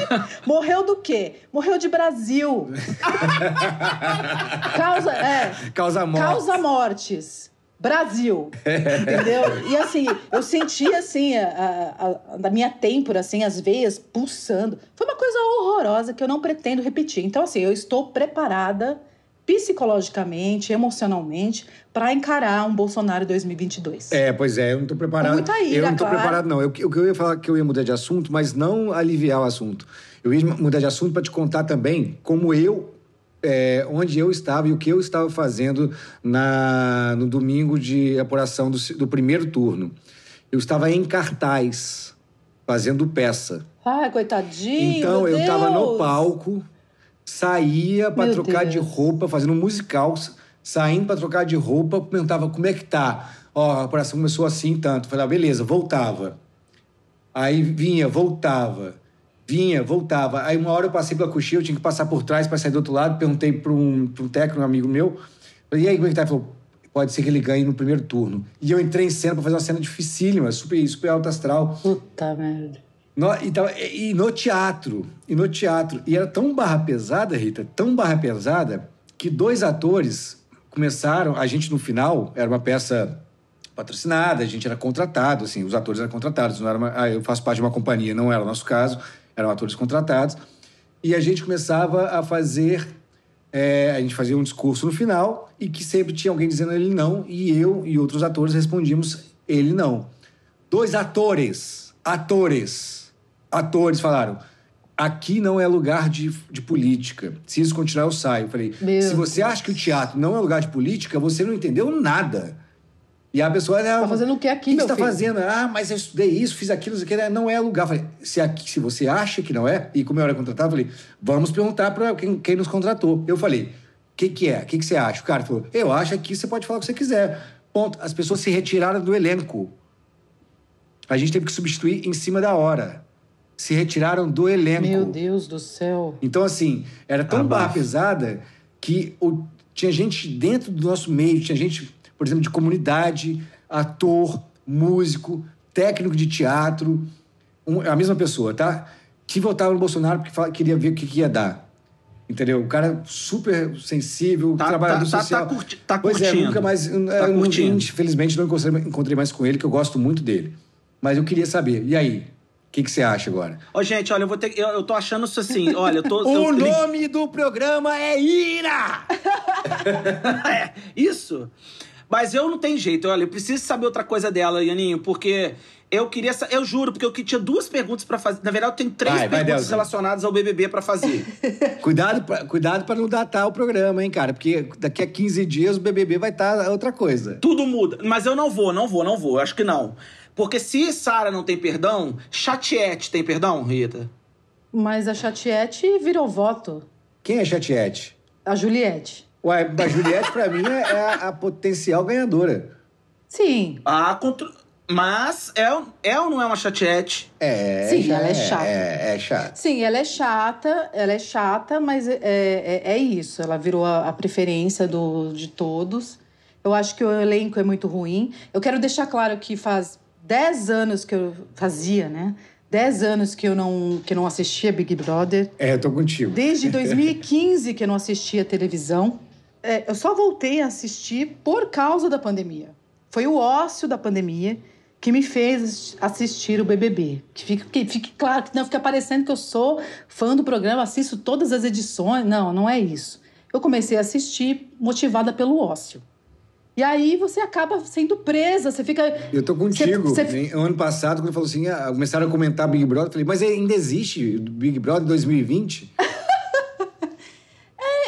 Morreu do quê? Morreu de Brasil. Causa, é, Causa morte. Causa mortes. Brasil. Entendeu? E assim, eu senti assim, a, a, a- minha têmpora, assim, as veias pulsando. Foi uma coisa horrorosa que eu não pretendo repetir. Então, assim, eu estou preparada psicologicamente, emocionalmente, para encarar um Bolsonaro 2022. É, pois é, eu não tô preparado. Com muita ira, eu não tô claro. preparado, não. Eu, o que eu ia falar que eu ia mudar de assunto, mas não aliviar o assunto. Eu ia mudar de assunto para te contar também como eu, é, onde eu estava e o que eu estava fazendo na, no domingo de apuração do, do primeiro turno. Eu estava em cartaz, fazendo peça. Ai, coitadinho. Então eu estava no palco, saía para trocar de Deus. roupa, fazendo um musical, saindo para trocar de roupa, perguntava como é que tá. Ó, a operação começou assim tanto. Falei, ah, beleza, voltava. Aí vinha, voltava. Vinha, voltava. Aí uma hora eu passei pela coxinha, eu tinha que passar por trás para sair do outro lado. Perguntei para um, pra um técnico, um amigo meu. Falei, e aí, como é que tá? Ele falou, pode ser que ele ganhe no primeiro turno. E eu entrei em cena para fazer uma cena dificílima, super, super alto astral. Puta merda. No, e, tava- e no teatro, e no teatro. E era tão barra pesada, Rita, tão barra pesada, que dois atores começaram, a gente no final, era uma peça patrocinada, a gente era contratado, assim, os atores eram contratados, não era uma, ah, eu faço parte de uma companhia, não era o nosso caso, eram atores contratados. E a gente começava a fazer, é, a gente fazia um discurso no final e que sempre tinha alguém dizendo ele não, e eu e outros atores respondíamos ele não. Dois atores, atores, atores falaram: aqui não é lugar de, de política. Se isso continuar, eu saio. Eu falei: Meu se você acha que o teatro não é lugar de política, você não entendeu nada. E a pessoa. Tá fazendo o que aqui, o que você tá filho? fazendo? Ah, mas eu estudei isso, fiz aquilo, isso aqui. Não é lugar. Falei: se, aqui, se você acha que não é, e como eu era contratado, eu falei: vamos perguntar para quem, quem nos contratou. Eu falei: o que, que é? O que, que você acha? O cara falou: eu acho que você pode falar o que você quiser. Ponto. As pessoas se retiraram do elenco. A gente teve que substituir em cima da hora. Se retiraram do elenco. Meu Deus do céu. Então, assim, era tão Ah, barra bafo. pesada que o- tinha gente dentro do nosso meio, tinha gente, por exemplo, de comunidade, ator, músico, técnico de teatro, um- a mesma pessoa, tá? Que votava no Bolsonaro porque fala- queria ver o que, que ia dar. Entendeu? O cara super sensível, Tá- trabalhador tá- tá- social. tá curti- tá pois é, curtindo. nunca mais. eu Tá não- curtindo. infelizmente, não encontrei, encontrei mais com ele, que eu gosto muito dele. Mas eu queria saber, e aí? O que, que você acha agora? Ó, gente, olha, eu vou ter que- eu, eu tô achando isso assim, olha, eu tô. O eu, nome do programa é Ira! é, isso. Mas eu não tenho jeito, olha, eu preciso saber outra coisa dela, Ianinho, porque eu queria. Eu juro, porque eu tinha duas perguntas pra fazer. Na verdade, eu tenho três Vai, vai, perguntas Delzinho. relacionadas ao BBB pra fazer. Cuidado, pra, cuidado pra não datar o programa, hein, cara? Porque daqui a 15 dias o BBB vai estar outra coisa. Tudo muda. Mas eu não vou, não vou, não vou. Eu acho que não. Porque se Sara não tem perdão, Chatiete tem perdão, Rita? Mas a Chatiete virou voto. Quem é Chatiete? A Juliette. Ué, a Juliette, pra mim, é a, a potencial ganhadora. Sim. Ah, contra... Mas é, é ou não é uma Chatiete? É, Sim, já ela é chata. É, é chata. Sim, ela é chata, ela é chata, mas é, é, é isso. Ela virou a, a preferência do, de todos. Eu acho que o elenco é muito ruim. Eu quero deixar claro que faz 10 anos que eu fazia, né? 10 anos que eu não, que eu não assistia Big Brother. É, eu tô contigo. Desde 2015 que eu não assistia televisão. É, eu só voltei a assistir por causa da pandemia. Foi o ócio da pandemia que me fez assistir o BBB. Que fique, que fique claro, que não fica parecendo que eu sou fã do programa, assisto todas as edições. Não, não é isso. Eu comecei a assistir motivada pelo ócio. E aí você acaba sendo presa, você fica. Eu tô contigo. Você- você- Ano passado, quando falou assim, ah, começaram a comentar Big Brother, eu falei, mas ainda existe Big Brother 2020?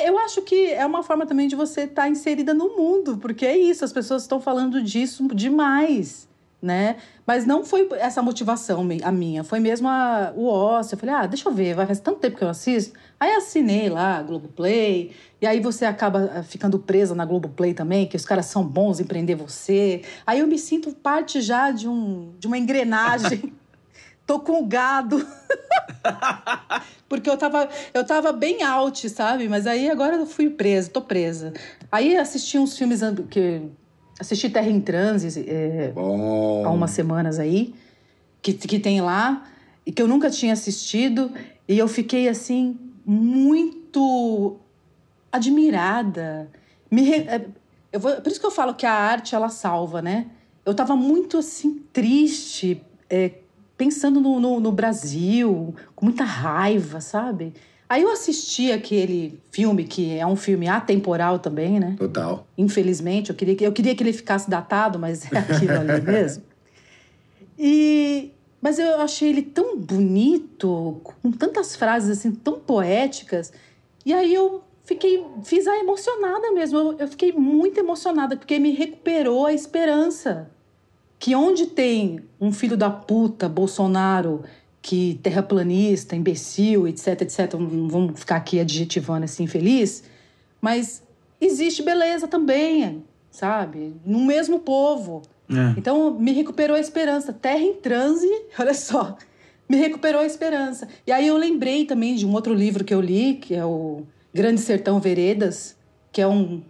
Eu acho que é uma forma também de você estar inserida no mundo, porque é isso, as pessoas estão falando disso demais, né? Mas não foi essa motivação a minha, foi mesmo a, o ócio. Eu falei, ah, deixa eu ver, vai faz tanto tempo que eu assisto. Aí assinei lá a Globoplay, e aí você acaba ah, ficando presa na Globoplay também, que os caras são bons em prender você. Aí eu me sinto parte já de, um, de uma engrenagem. Tô com o gado. Porque eu tava, eu tava bem out, sabe? Mas aí agora eu fui presa, tô presa. Aí assisti uns filmes que. Assisti Terra em Transe é, há umas semanas aí, que, que tem lá, e que eu nunca tinha assistido. E eu fiquei assim, muito admirada. Me é, eu vou- por isso que eu falo que a arte ela salva, né? Eu tava muito assim, triste, é, pensando no, no, no Brasil, com muita raiva, sabe? Aí eu assisti aquele filme, que é um filme atemporal também, né? Total. Infelizmente, eu queria, que- eu queria que ele ficasse datado, mas é aquilo ali mesmo. E, mas eu achei ele tão bonito, com tantas frases assim, tão poéticas. E aí eu fiquei, fiz a emocionada mesmo. Eu, eu fiquei muito emocionada, porque me recuperou a esperança. Que onde tem um filho da puta, Bolsonaro, que terraplanista, imbecil, etc, etc, não vamos ficar aqui adjetivando assim, feliz, mas existe beleza também, sabe? No mesmo povo. É. Então, me recuperou a esperança. Terra em transe, olha só, me recuperou a esperança. E aí eu lembrei também de um outro livro que eu li, que é o Grande Sertão Veredas, que é um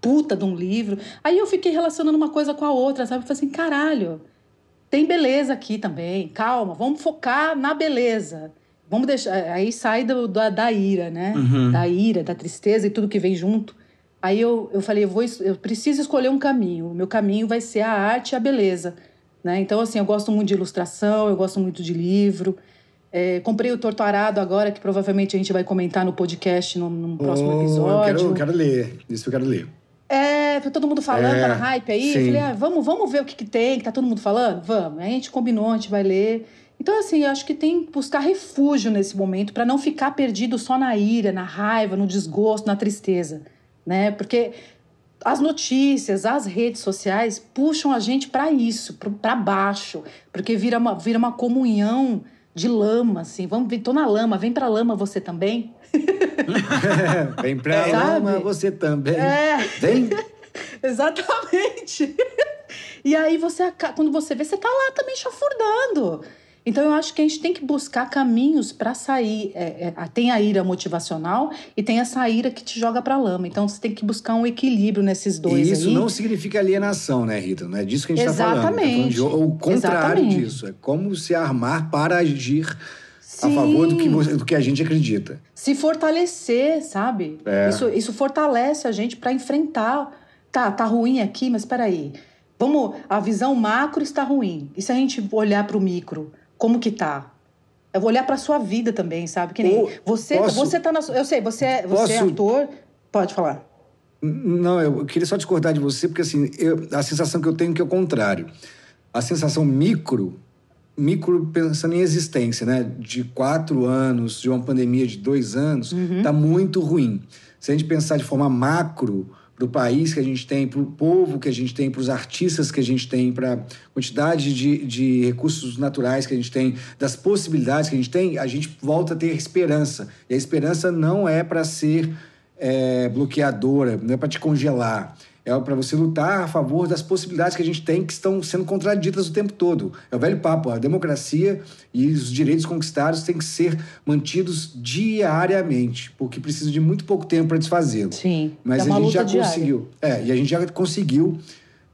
puta de um livro. Aí eu fiquei relacionando uma coisa com a outra, sabe? Eu falei assim, caralho, tem beleza aqui também. Calma, vamos focar na beleza. Vamos deixar. Aí sai do, da, da ira, né? Uhum. Da ira, da tristeza e tudo que vem junto. Aí eu, eu falei, eu, vou, eu preciso escolher um caminho. O meu caminho vai ser a arte e a beleza. Né? Então, assim, eu gosto muito de ilustração, eu gosto muito de livro. É, comprei o Torto Arado agora, que provavelmente a gente vai comentar no podcast num, num próximo Oh, episódio. Eu quero, eu quero ler. Isso eu quero ler. É, tá todo mundo falando, É, tá na hype aí. sim. Eu falei, ah, vamos, vamos ver o que, que tem, que tá todo mundo falando? Vamos. Aí a gente combinou, a gente vai ler. Então, assim, eu acho que tem que buscar refúgio nesse momento para não ficar perdido só na ira, na raiva, no desgosto, na tristeza, né? Porque as notícias, as redes sociais puxam a gente para isso, para baixo, porque vira uma, vira uma comunhão de lama, assim. Vamos, tô na lama, vem pra lama você também. Vem pra Sabe? lama, você também. É. Vem. Exatamente. E aí você, quando você vê, você tá lá também chafurdando. Então eu acho que a gente tem que buscar caminhos para sair. É, é, tem a ira motivacional e tem essa ira que te joga pra lama. Então você tem que buscar um equilíbrio nesses dois E isso aí. não significa alienação, né, Rita? Não é disso que a gente está falando. Tá falando Exatamente. de, o contrário Exatamente. disso. É como se armar para agir a Sim. favor do que, você- do que a gente acredita. se fortalecer, sabe? É. Isso, isso fortalece a gente para enfrentar. Tá, tá ruim aqui, mas espera aí. Vamos, a visão macro está ruim. E se a gente olhar para o micro, como que tá? Eu vou olhar para sua vida também, sabe? Que nem Ou você, posso- você tá na sua- eu sei, você é, você é ator, pode falar. Não, eu queria só discordar de você, porque assim, eu- a sensação que eu tenho é que é o contrário. A sensação micro, micro pensando em existência, né? De quatro anos, de uma pandemia de dois anos, tá muito ruim. Se a gente pensar de forma macro, para o país que a gente tem, para o povo que a gente tem, para os artistas que a gente tem, para a quantidade de, de recursos naturais que a gente tem, das possibilidades que a gente tem, a gente volta a ter esperança. E a esperança não é para ser é, bloqueadora, não é para te congelar. É para você lutar a favor das possibilidades que a gente tem que estão sendo contraditas o tempo todo. É o velho papo, a democracia e os direitos conquistados têm que ser mantidos diariamente, porque precisa de muito pouco tempo para desfazê-lo. Sim. Mas é a gente já diária. conseguiu. É, e a gente já conseguiu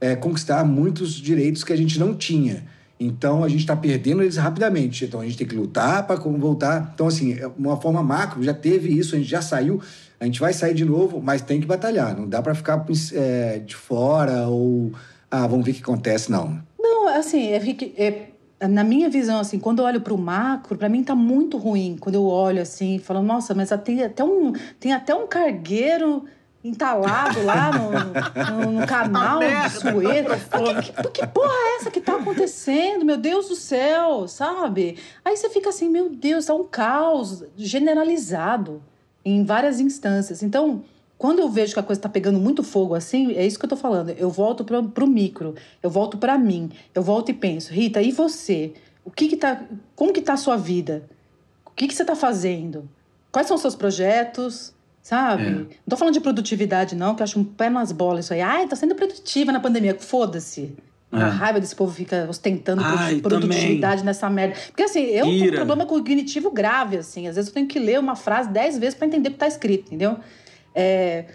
é, conquistar muitos direitos que a gente não tinha. Então a gente está perdendo eles rapidamente. Então a gente tem que lutar para voltar. Então, assim, é uma forma macro, já teve isso, a gente já saiu, a gente vai sair de novo, mas tem que batalhar. Não dá para ficar é, de fora ou. Ah, vamos ver o que acontece, não. Não, assim, é, é- na minha visão, assim, quando eu olho para o macro, para mim tá muito ruim. Quando eu olho assim, falando, nossa, mas tem até um, tem até um cargueiro entalado lá no, no- no canal merda. de Suez. Falando, que, que porra é essa que tá acontecendo? Meu Deus do céu, sabe? Aí você fica assim, meu Deus, tá um caos generalizado em várias instâncias. Então, quando eu vejo que a coisa está pegando muito fogo assim, é isso que eu tô falando. Eu volto pro, pro micro, eu volto para mim, eu volto e penso, Rita, e você? O que que tá, como que tá a sua vida? O que que você tá fazendo? Quais são os seus projetos? Sabe? É. Não tô falando de produtividade, não, que eu acho um pé nas bolas isso aí. Ai, tá sendo produtiva na pandemia. Foda-se. É. A raiva desse povo fica ostentando Ai, produtividade nessa merda. Porque assim, eu tenho um Ira. problema cognitivo grave, assim. Às vezes eu tenho que ler uma frase dez vezes para entender o que tá escrito, entendeu? É,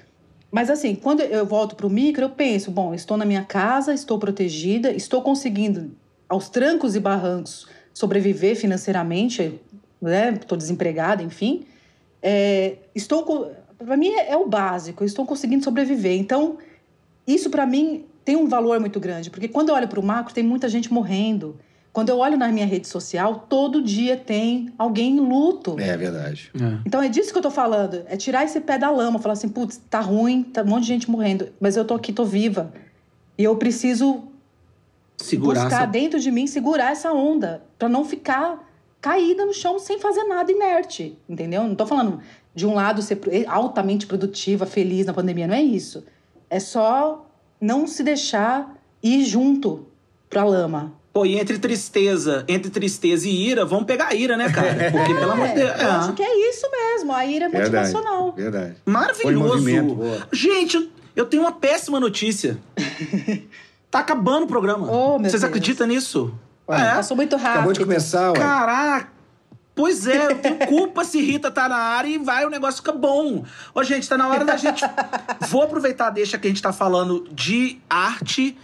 Mas assim, quando eu volto para o micro, eu penso, bom, estou na minha casa, estou protegida, estou conseguindo, aos trancos e barrancos, sobreviver financeiramente, né? Estou desempregada, enfim. É, estou, para mim é, é o básico, eu estou conseguindo sobreviver. Então, isso para mim tem um valor muito grande, porque quando eu olho para o macro, tem muita gente morrendo, Quando eu olho na minha rede social, todo dia tem alguém em luto. É verdade. Então é disso que eu tô falando. É tirar esse pé da lama, falar assim, putz, tá ruim, tá um monte de gente morrendo, mas eu tô aqui, tô viva. E eu preciso Segurar buscar essa... dentro de mim, segurar essa onda, pra não ficar caída no chão sem fazer nada inerte, entendeu? Não tô falando de um lado ser altamente produtiva, feliz na pandemia, não é isso. É só não se deixar ir junto pra lama. Pô, e entre tristeza, entre tristeza e ira, vamos pegar a ira, né, cara? Porque, pelo amor de Deus. eu é. acho que é isso mesmo, a ira é Verdade. motivacional. Verdade. Maravilhoso. Gente, eu- eu tenho uma péssima notícia. tá acabando o programa. Oh, meu Vocês Deus. acreditam nisso? Ué, é. Passou muito rápido. Acabou de começar, ué. Caraca! Pois é, eu tenho culpa se Rita tá na área e vai, o negócio fica bom. Ô, gente, tá na hora da gente. Vou aproveitar, deixa que a gente tá falando de arte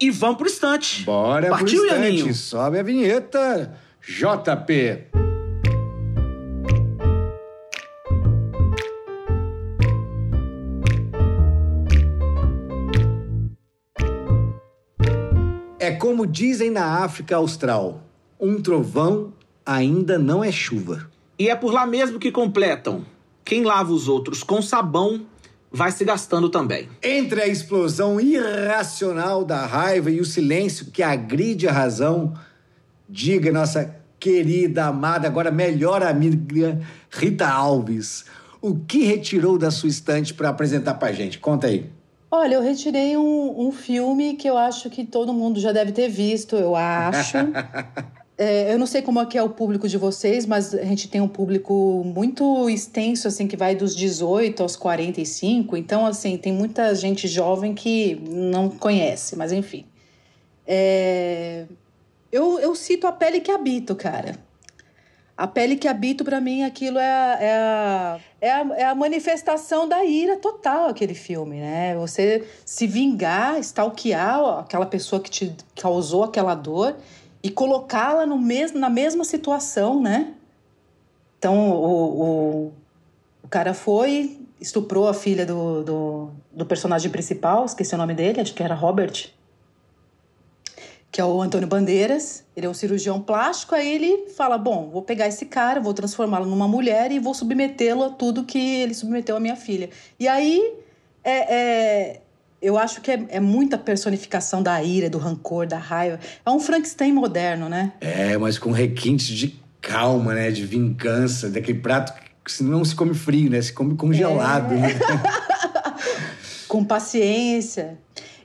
e vamos pro estante. Bora Partiu, pro instante. Ianinho? Sobe a vinheta. JP. É como dizem na África Austral: um trovão ainda não é chuva. E é por lá mesmo que completam. Quem lava os outros com sabão vai se gastando também. Entre a explosão irracional da raiva e o silêncio que agride a razão, diga nossa querida, amada, agora melhor amiga Rita Alves, o que retirou da sua estante para apresentar pra gente? Conta aí. Olha, eu retirei um, um filme que eu acho que todo mundo já deve ter visto, eu acho. É, eu não sei como é que é o público de vocês, mas a gente tem um público muito extenso, assim, que vai dos 18 aos 45. Então, assim, tem muita gente jovem que não conhece, mas enfim. É, Eu, eu cito A Pele que Habito, cara. A Pele que Habito, pra mim, aquilo é a, é, a, é, a, é a manifestação da ira total, aquele filme, né? Você se vingar, stalkear aquela pessoa que te causou aquela dor e colocá-la no mesmo, na mesma situação, né? Então, o, o, o cara foi, estuprou a filha do, do, do personagem principal, esqueci o nome dele, acho que era Robert que é o Antônio Bandeiras. Ele é um cirurgião plástico. Aí ele fala: Bom, vou pegar esse cara, vou transformá-lo numa mulher e vou submetê-lo a tudo que ele submeteu à minha filha. E aí é, é- eu acho que é, é muita personificação da ira, do rancor, da raiva. É um Frankenstein moderno, né? É, mas com requintes de calma, né? De vingança, daquele prato que não se come frio, né? Se come congelado, né? com paciência.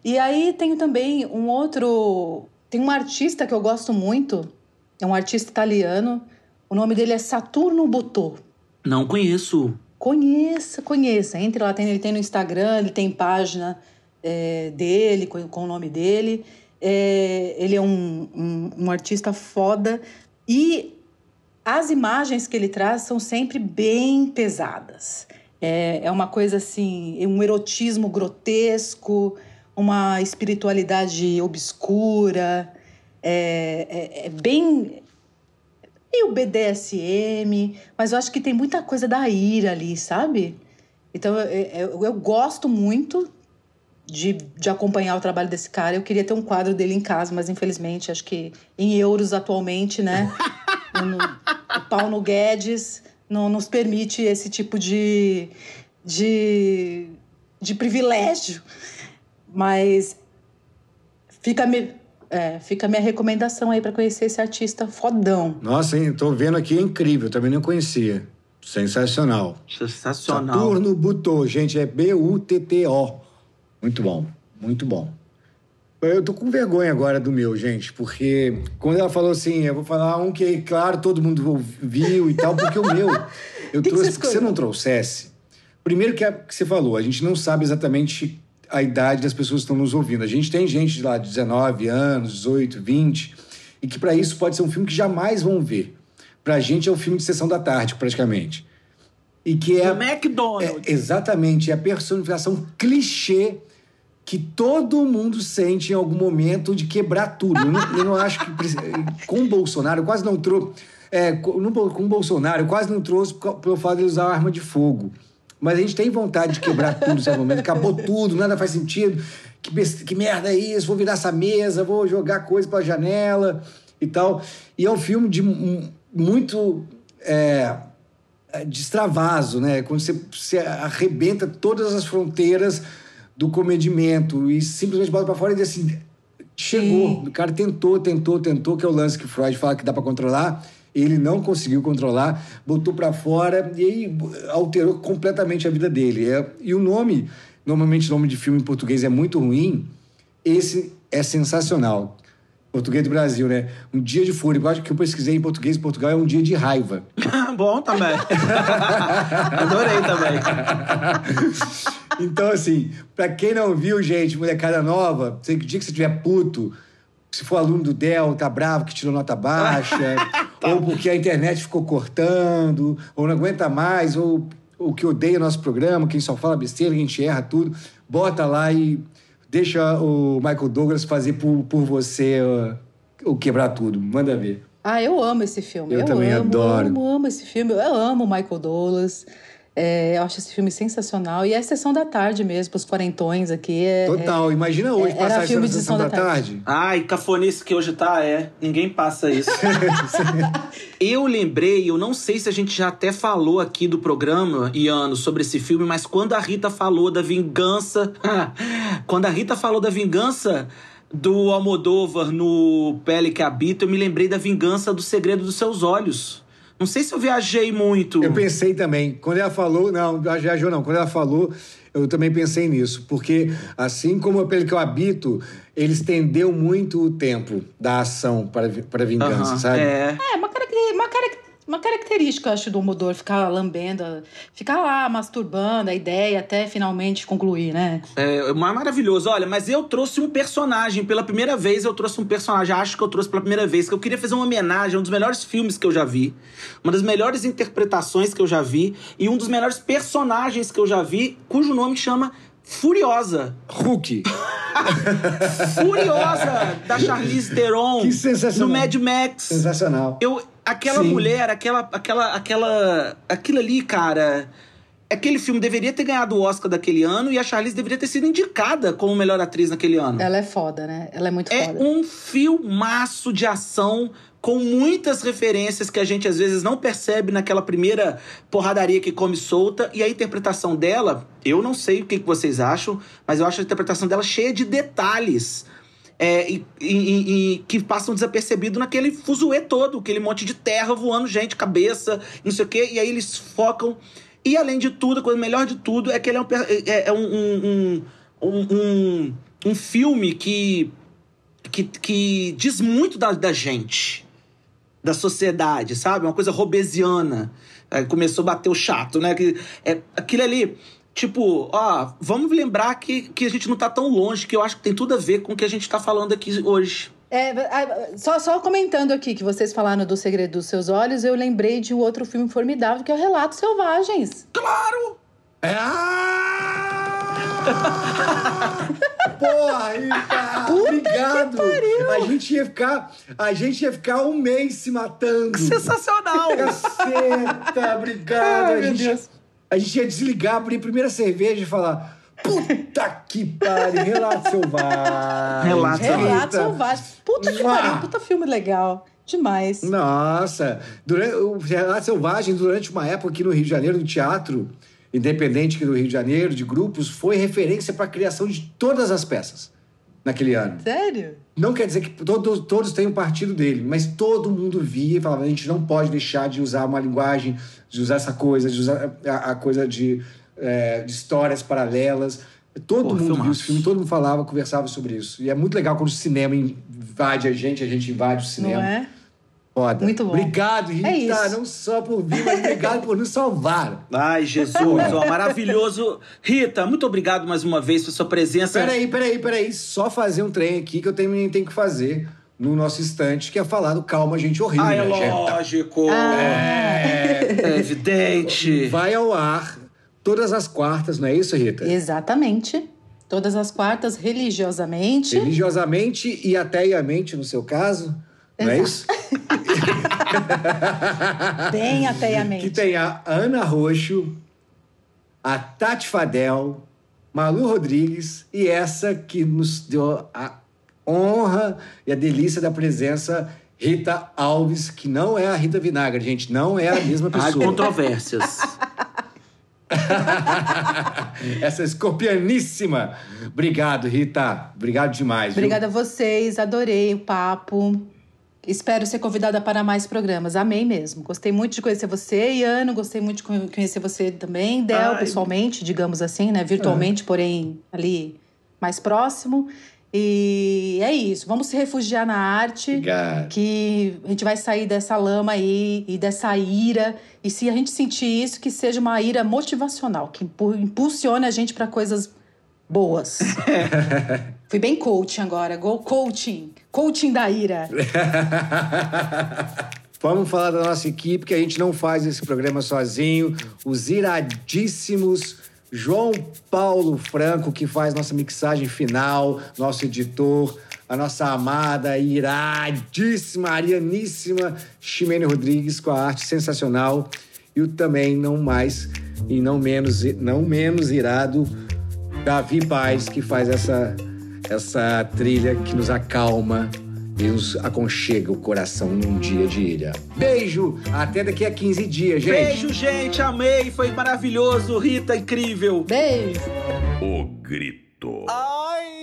E aí tenho também um outro. Tem um artista que eu gosto muito, é um artista italiano. O nome dele é Saturno Butô. Não conheço. Conheça, conheça. Entre lá, tem, ele tem no Instagram, ele tem página é, dele, com, com o nome dele. É, ele é um, um, um artista foda. E as imagens que ele traz são sempre bem pesadas. É, é uma coisa assim, um erotismo grotesco, uma espiritualidade obscura. É, é, é bem. E o BDSM, mas eu acho que tem muita coisa da ira ali, sabe? Então eu, eu, eu gosto muito de, de acompanhar o trabalho desse cara. Eu queria ter um quadro dele em casa, mas infelizmente acho que em euros atualmente, né? no, o Paulo Guedes não nos permite esse tipo de, de, de privilégio. Mas fica, me, é, fica a minha recomendação aí para conhecer esse artista fodão. Nossa, hein? Tô vendo aqui, é incrível. Também não conhecia. Sensacional. Sensacional. Saturno Butô, gente, é B-U-T-T-O. Muito bom, muito bom. Eu tô com vergonha agora do meu, gente, porque quando ela falou assim, eu vou falar um que, claro, todo mundo viu e tal, porque o meu, eu que trouxe porque se você não trouxesse. Primeiro que, é, que você falou, a gente não sabe exatamente a idade das pessoas que estão nos ouvindo. A gente tem gente de lá de 19 anos, 18, 20, e que para isso pode ser um filme que jamais vão ver. Pra gente é um filme de sessão da tarde, praticamente. E que é. Do McDonald's. É, exatamente, é a personificação clichê que todo mundo sente em algum momento de quebrar tudo. Eu não, eu não acho que. preci- Com o Bolsonaro, eu quase não trouxe. É, com, com o Bolsonaro, eu quase não trouxe pelo fato de ele usar arma de fogo. Mas a gente tem vontade de quebrar tudo nesse momento. Acabou tudo, nada faz sentido. Que, que merda é isso? Vou virar essa mesa, vou jogar coisa pela janela. e tal. E é um filme de mu- muito é, é, de extravaso, né? Quando você, você arrebenta todas as fronteiras do comedimento e simplesmente bota pra fora e diz assim, chegou. O cara tentou, tentou, tentou, que é o lance que Freud fala que dá pra controlar. Ele não conseguiu controlar, botou pra fora e aí alterou completamente a vida dele. É- e o nome, normalmente o nome de filme em português é muito ruim, esse é sensacional. Português do Brasil, né? Um dia de fúria. Eu acho que eu pesquisei em português em Portugal é um dia de raiva. Bom também. Adorei também. Então, assim, pra quem não viu, gente, molecada nova, sei que o dia que você tiver puto, se for aluno do Dell, tá bravo que tirou nota baixa, ou porque a internet ficou cortando, ou não aguenta mais, ou o que odeia o nosso programa, quem só fala besteira, quem a gente erra tudo, bota lá e deixa o Michael Douglas fazer por, por você ó, o quebrar tudo. Manda ver. Ah, eu amo esse filme. Eu também amo, adoro. amo, amo esse filme. Eu amo o Michael Douglas. É, eu acho esse filme sensacional. E é a sessão da tarde mesmo, os quarentões aqui. É, Total. Imagina hoje era passar isso filme na de sessão da sessão da tarde. Ai, cafonice que hoje tá, é. Ninguém passa isso. eu lembrei, eu não sei se a gente já até falou aqui do programa, Iano, sobre esse filme, mas quando a Rita falou da vingança. quando a Rita falou da vingança do Almodóvar no Pele que Habita, eu me lembrei da vingança do Segredo dos Seus Olhos. Não sei se eu viajei muito. Eu pensei também. Quando ela falou, não, viajou não. Quando ela falou, eu também pensei nisso. Porque, assim como pelo que eu habito, ele estendeu muito o tempo da ação para, para a vingança, sabe? É. É, uma, caracter- uma, carac- uma característica, acho, do Almodóvar, ficar lambendo, ficar lá masturbando a ideia até finalmente concluir, né? É mar- maravilhoso. Olha, mas eu trouxe um personagem. Pela primeira vez, eu trouxe um personagem. Acho que eu trouxe pela primeira vez. Que eu queria fazer uma homenagem a um dos melhores filmes que eu já vi. Uma das melhores interpretações que eu já vi. E um dos melhores personagens que eu já vi, cujo nome chama Furiosa. Hulk. Furiosa, da Charlize Theron. Que sensacional. No Mad Max. Sensacional. Eu, aquela Sim. mulher, aquela, aquela, aquela, aquilo ali, cara. Aquele filme deveria ter ganhado o Oscar daquele ano e a Charlize deveria ter sido indicada como melhor atriz naquele ano. Ela é foda, né? Ela é muito É foda. um filmaço de ação com muitas referências que a gente às vezes não percebe naquela primeira porradaria que come solta. E a interpretação dela, eu não sei o que que vocês acham, mas eu acho a interpretação dela cheia de detalhes. É, e, e- e- que passam desapercebidos naquele fuzuê todo, aquele monte de terra voando, gente, cabeça, não sei o quê, e aí eles focam. E além de tudo, a coisa melhor de tudo é que ele é um, é, é um, um, um, um, filme que que, que diz muito da, da gente, da sociedade, sabe? Uma coisa robesiana. Aí começou a bater o chato, né? Que, é, aquilo ali, tipo, ó, vamos lembrar que, que a gente não tá tão longe, que eu acho que tem tudo a ver com o que a gente tá falando aqui hoje. É, ah, só, só comentando aqui que vocês falaram do Segredo dos Seus Olhos, eu lembrei de um outro filme formidável que é o Relatos Selvagens. Claro! É... Ah! Porra, Rita! Obrigado! A gente ia ficar. A gente ia ficar um mês se matando. Sensacional! Caceta, obrigado. Ai, a, meu gente, Deus. A gente ia desligar, abrir a primeira cerveja e falar: Puta que pariu, Relato Selvagem. Relato Relatos Rita. Selvagens. Puta que pariu, puta filme legal. Demais. Nossa, durante, o Relato Selvagem, durante uma época aqui no Rio de Janeiro, do teatro independente aqui do Rio de Janeiro, de grupos, foi referência para a criação de todas as peças naquele ano. Sério? Não quer dizer que todos, todos têm um partido dele, mas todo mundo via e falava: a gente não pode deixar de usar uma linguagem, de usar essa coisa, de usar a, a coisa de, é, de histórias paralelas. Todo Pô, mundo viu esse filme, todo mundo falava, conversava sobre isso. E é muito legal quando o cinema invade a gente, a gente invade o cinema. Não é? Foda. Muito bom. Obrigado, Rita, É isso. não só por vir, mas obrigado por nos salvar. Ai, Jesus, ó, maravilhoso. Rita, muito obrigado mais uma vez pela sua presença. Peraí, peraí, peraí. Só fazer um trem aqui que eu também tenho que fazer no nosso estante, que é falar do Calma, Gente Horrível. Ah, é né, gente? lógico. É. É evidente. Vai ao ar todas as quartas, não é isso, Rita? Exatamente. Todas as quartas, religiosamente. Religiosamente e ateiamente, no seu caso. Não é isso? Bem ateiamente. Que tem a Ana Roxo, a Tati Fadel, Malu Rodrigues e essa que nos deu a honra e a delícia da presença, Rita Alves, que não é a Rita Vinagre, gente, não é a mesma Há pessoa. controvérsias. Essa escorpianíssima. Obrigado, Rita. Obrigado demais. viu? Obrigada a vocês, adorei o papo. Espero ser convidada para mais programas. Amei mesmo. Gostei muito de conhecer você, Iano. Gostei muito de con- conhecer você também, Del, Ai. pessoalmente, digamos assim, né? Virtualmente, porém ali mais próximo. E é isso. Vamos se refugiar na arte. Obrigado. Que a gente vai sair dessa lama aí e dessa ira. E se a gente sentir isso, que seja uma ira motivacional, que impu- impulsione a gente para coisas boas. Fui bem coaching agora. Go coaching. Coaching da ira. Vamos falar da nossa equipe, que a gente não faz esse programa sozinho. Os iradíssimos João Paulo Franco, que faz nossa mixagem final, nosso editor, a nossa amada, iradíssima, arianíssima Ximene Rodrigues, com a arte sensacional. E o também não mais e não menos, não menos irado Davi Paz, que faz essa, essa trilha que nos acalma e nos aconchega o coração num dia de ira. Beijo! Até daqui a 15 dias, gente! Beijo, gente. Amei. Foi maravilhoso. Rita, incrível. Beijo. O grito. Ai,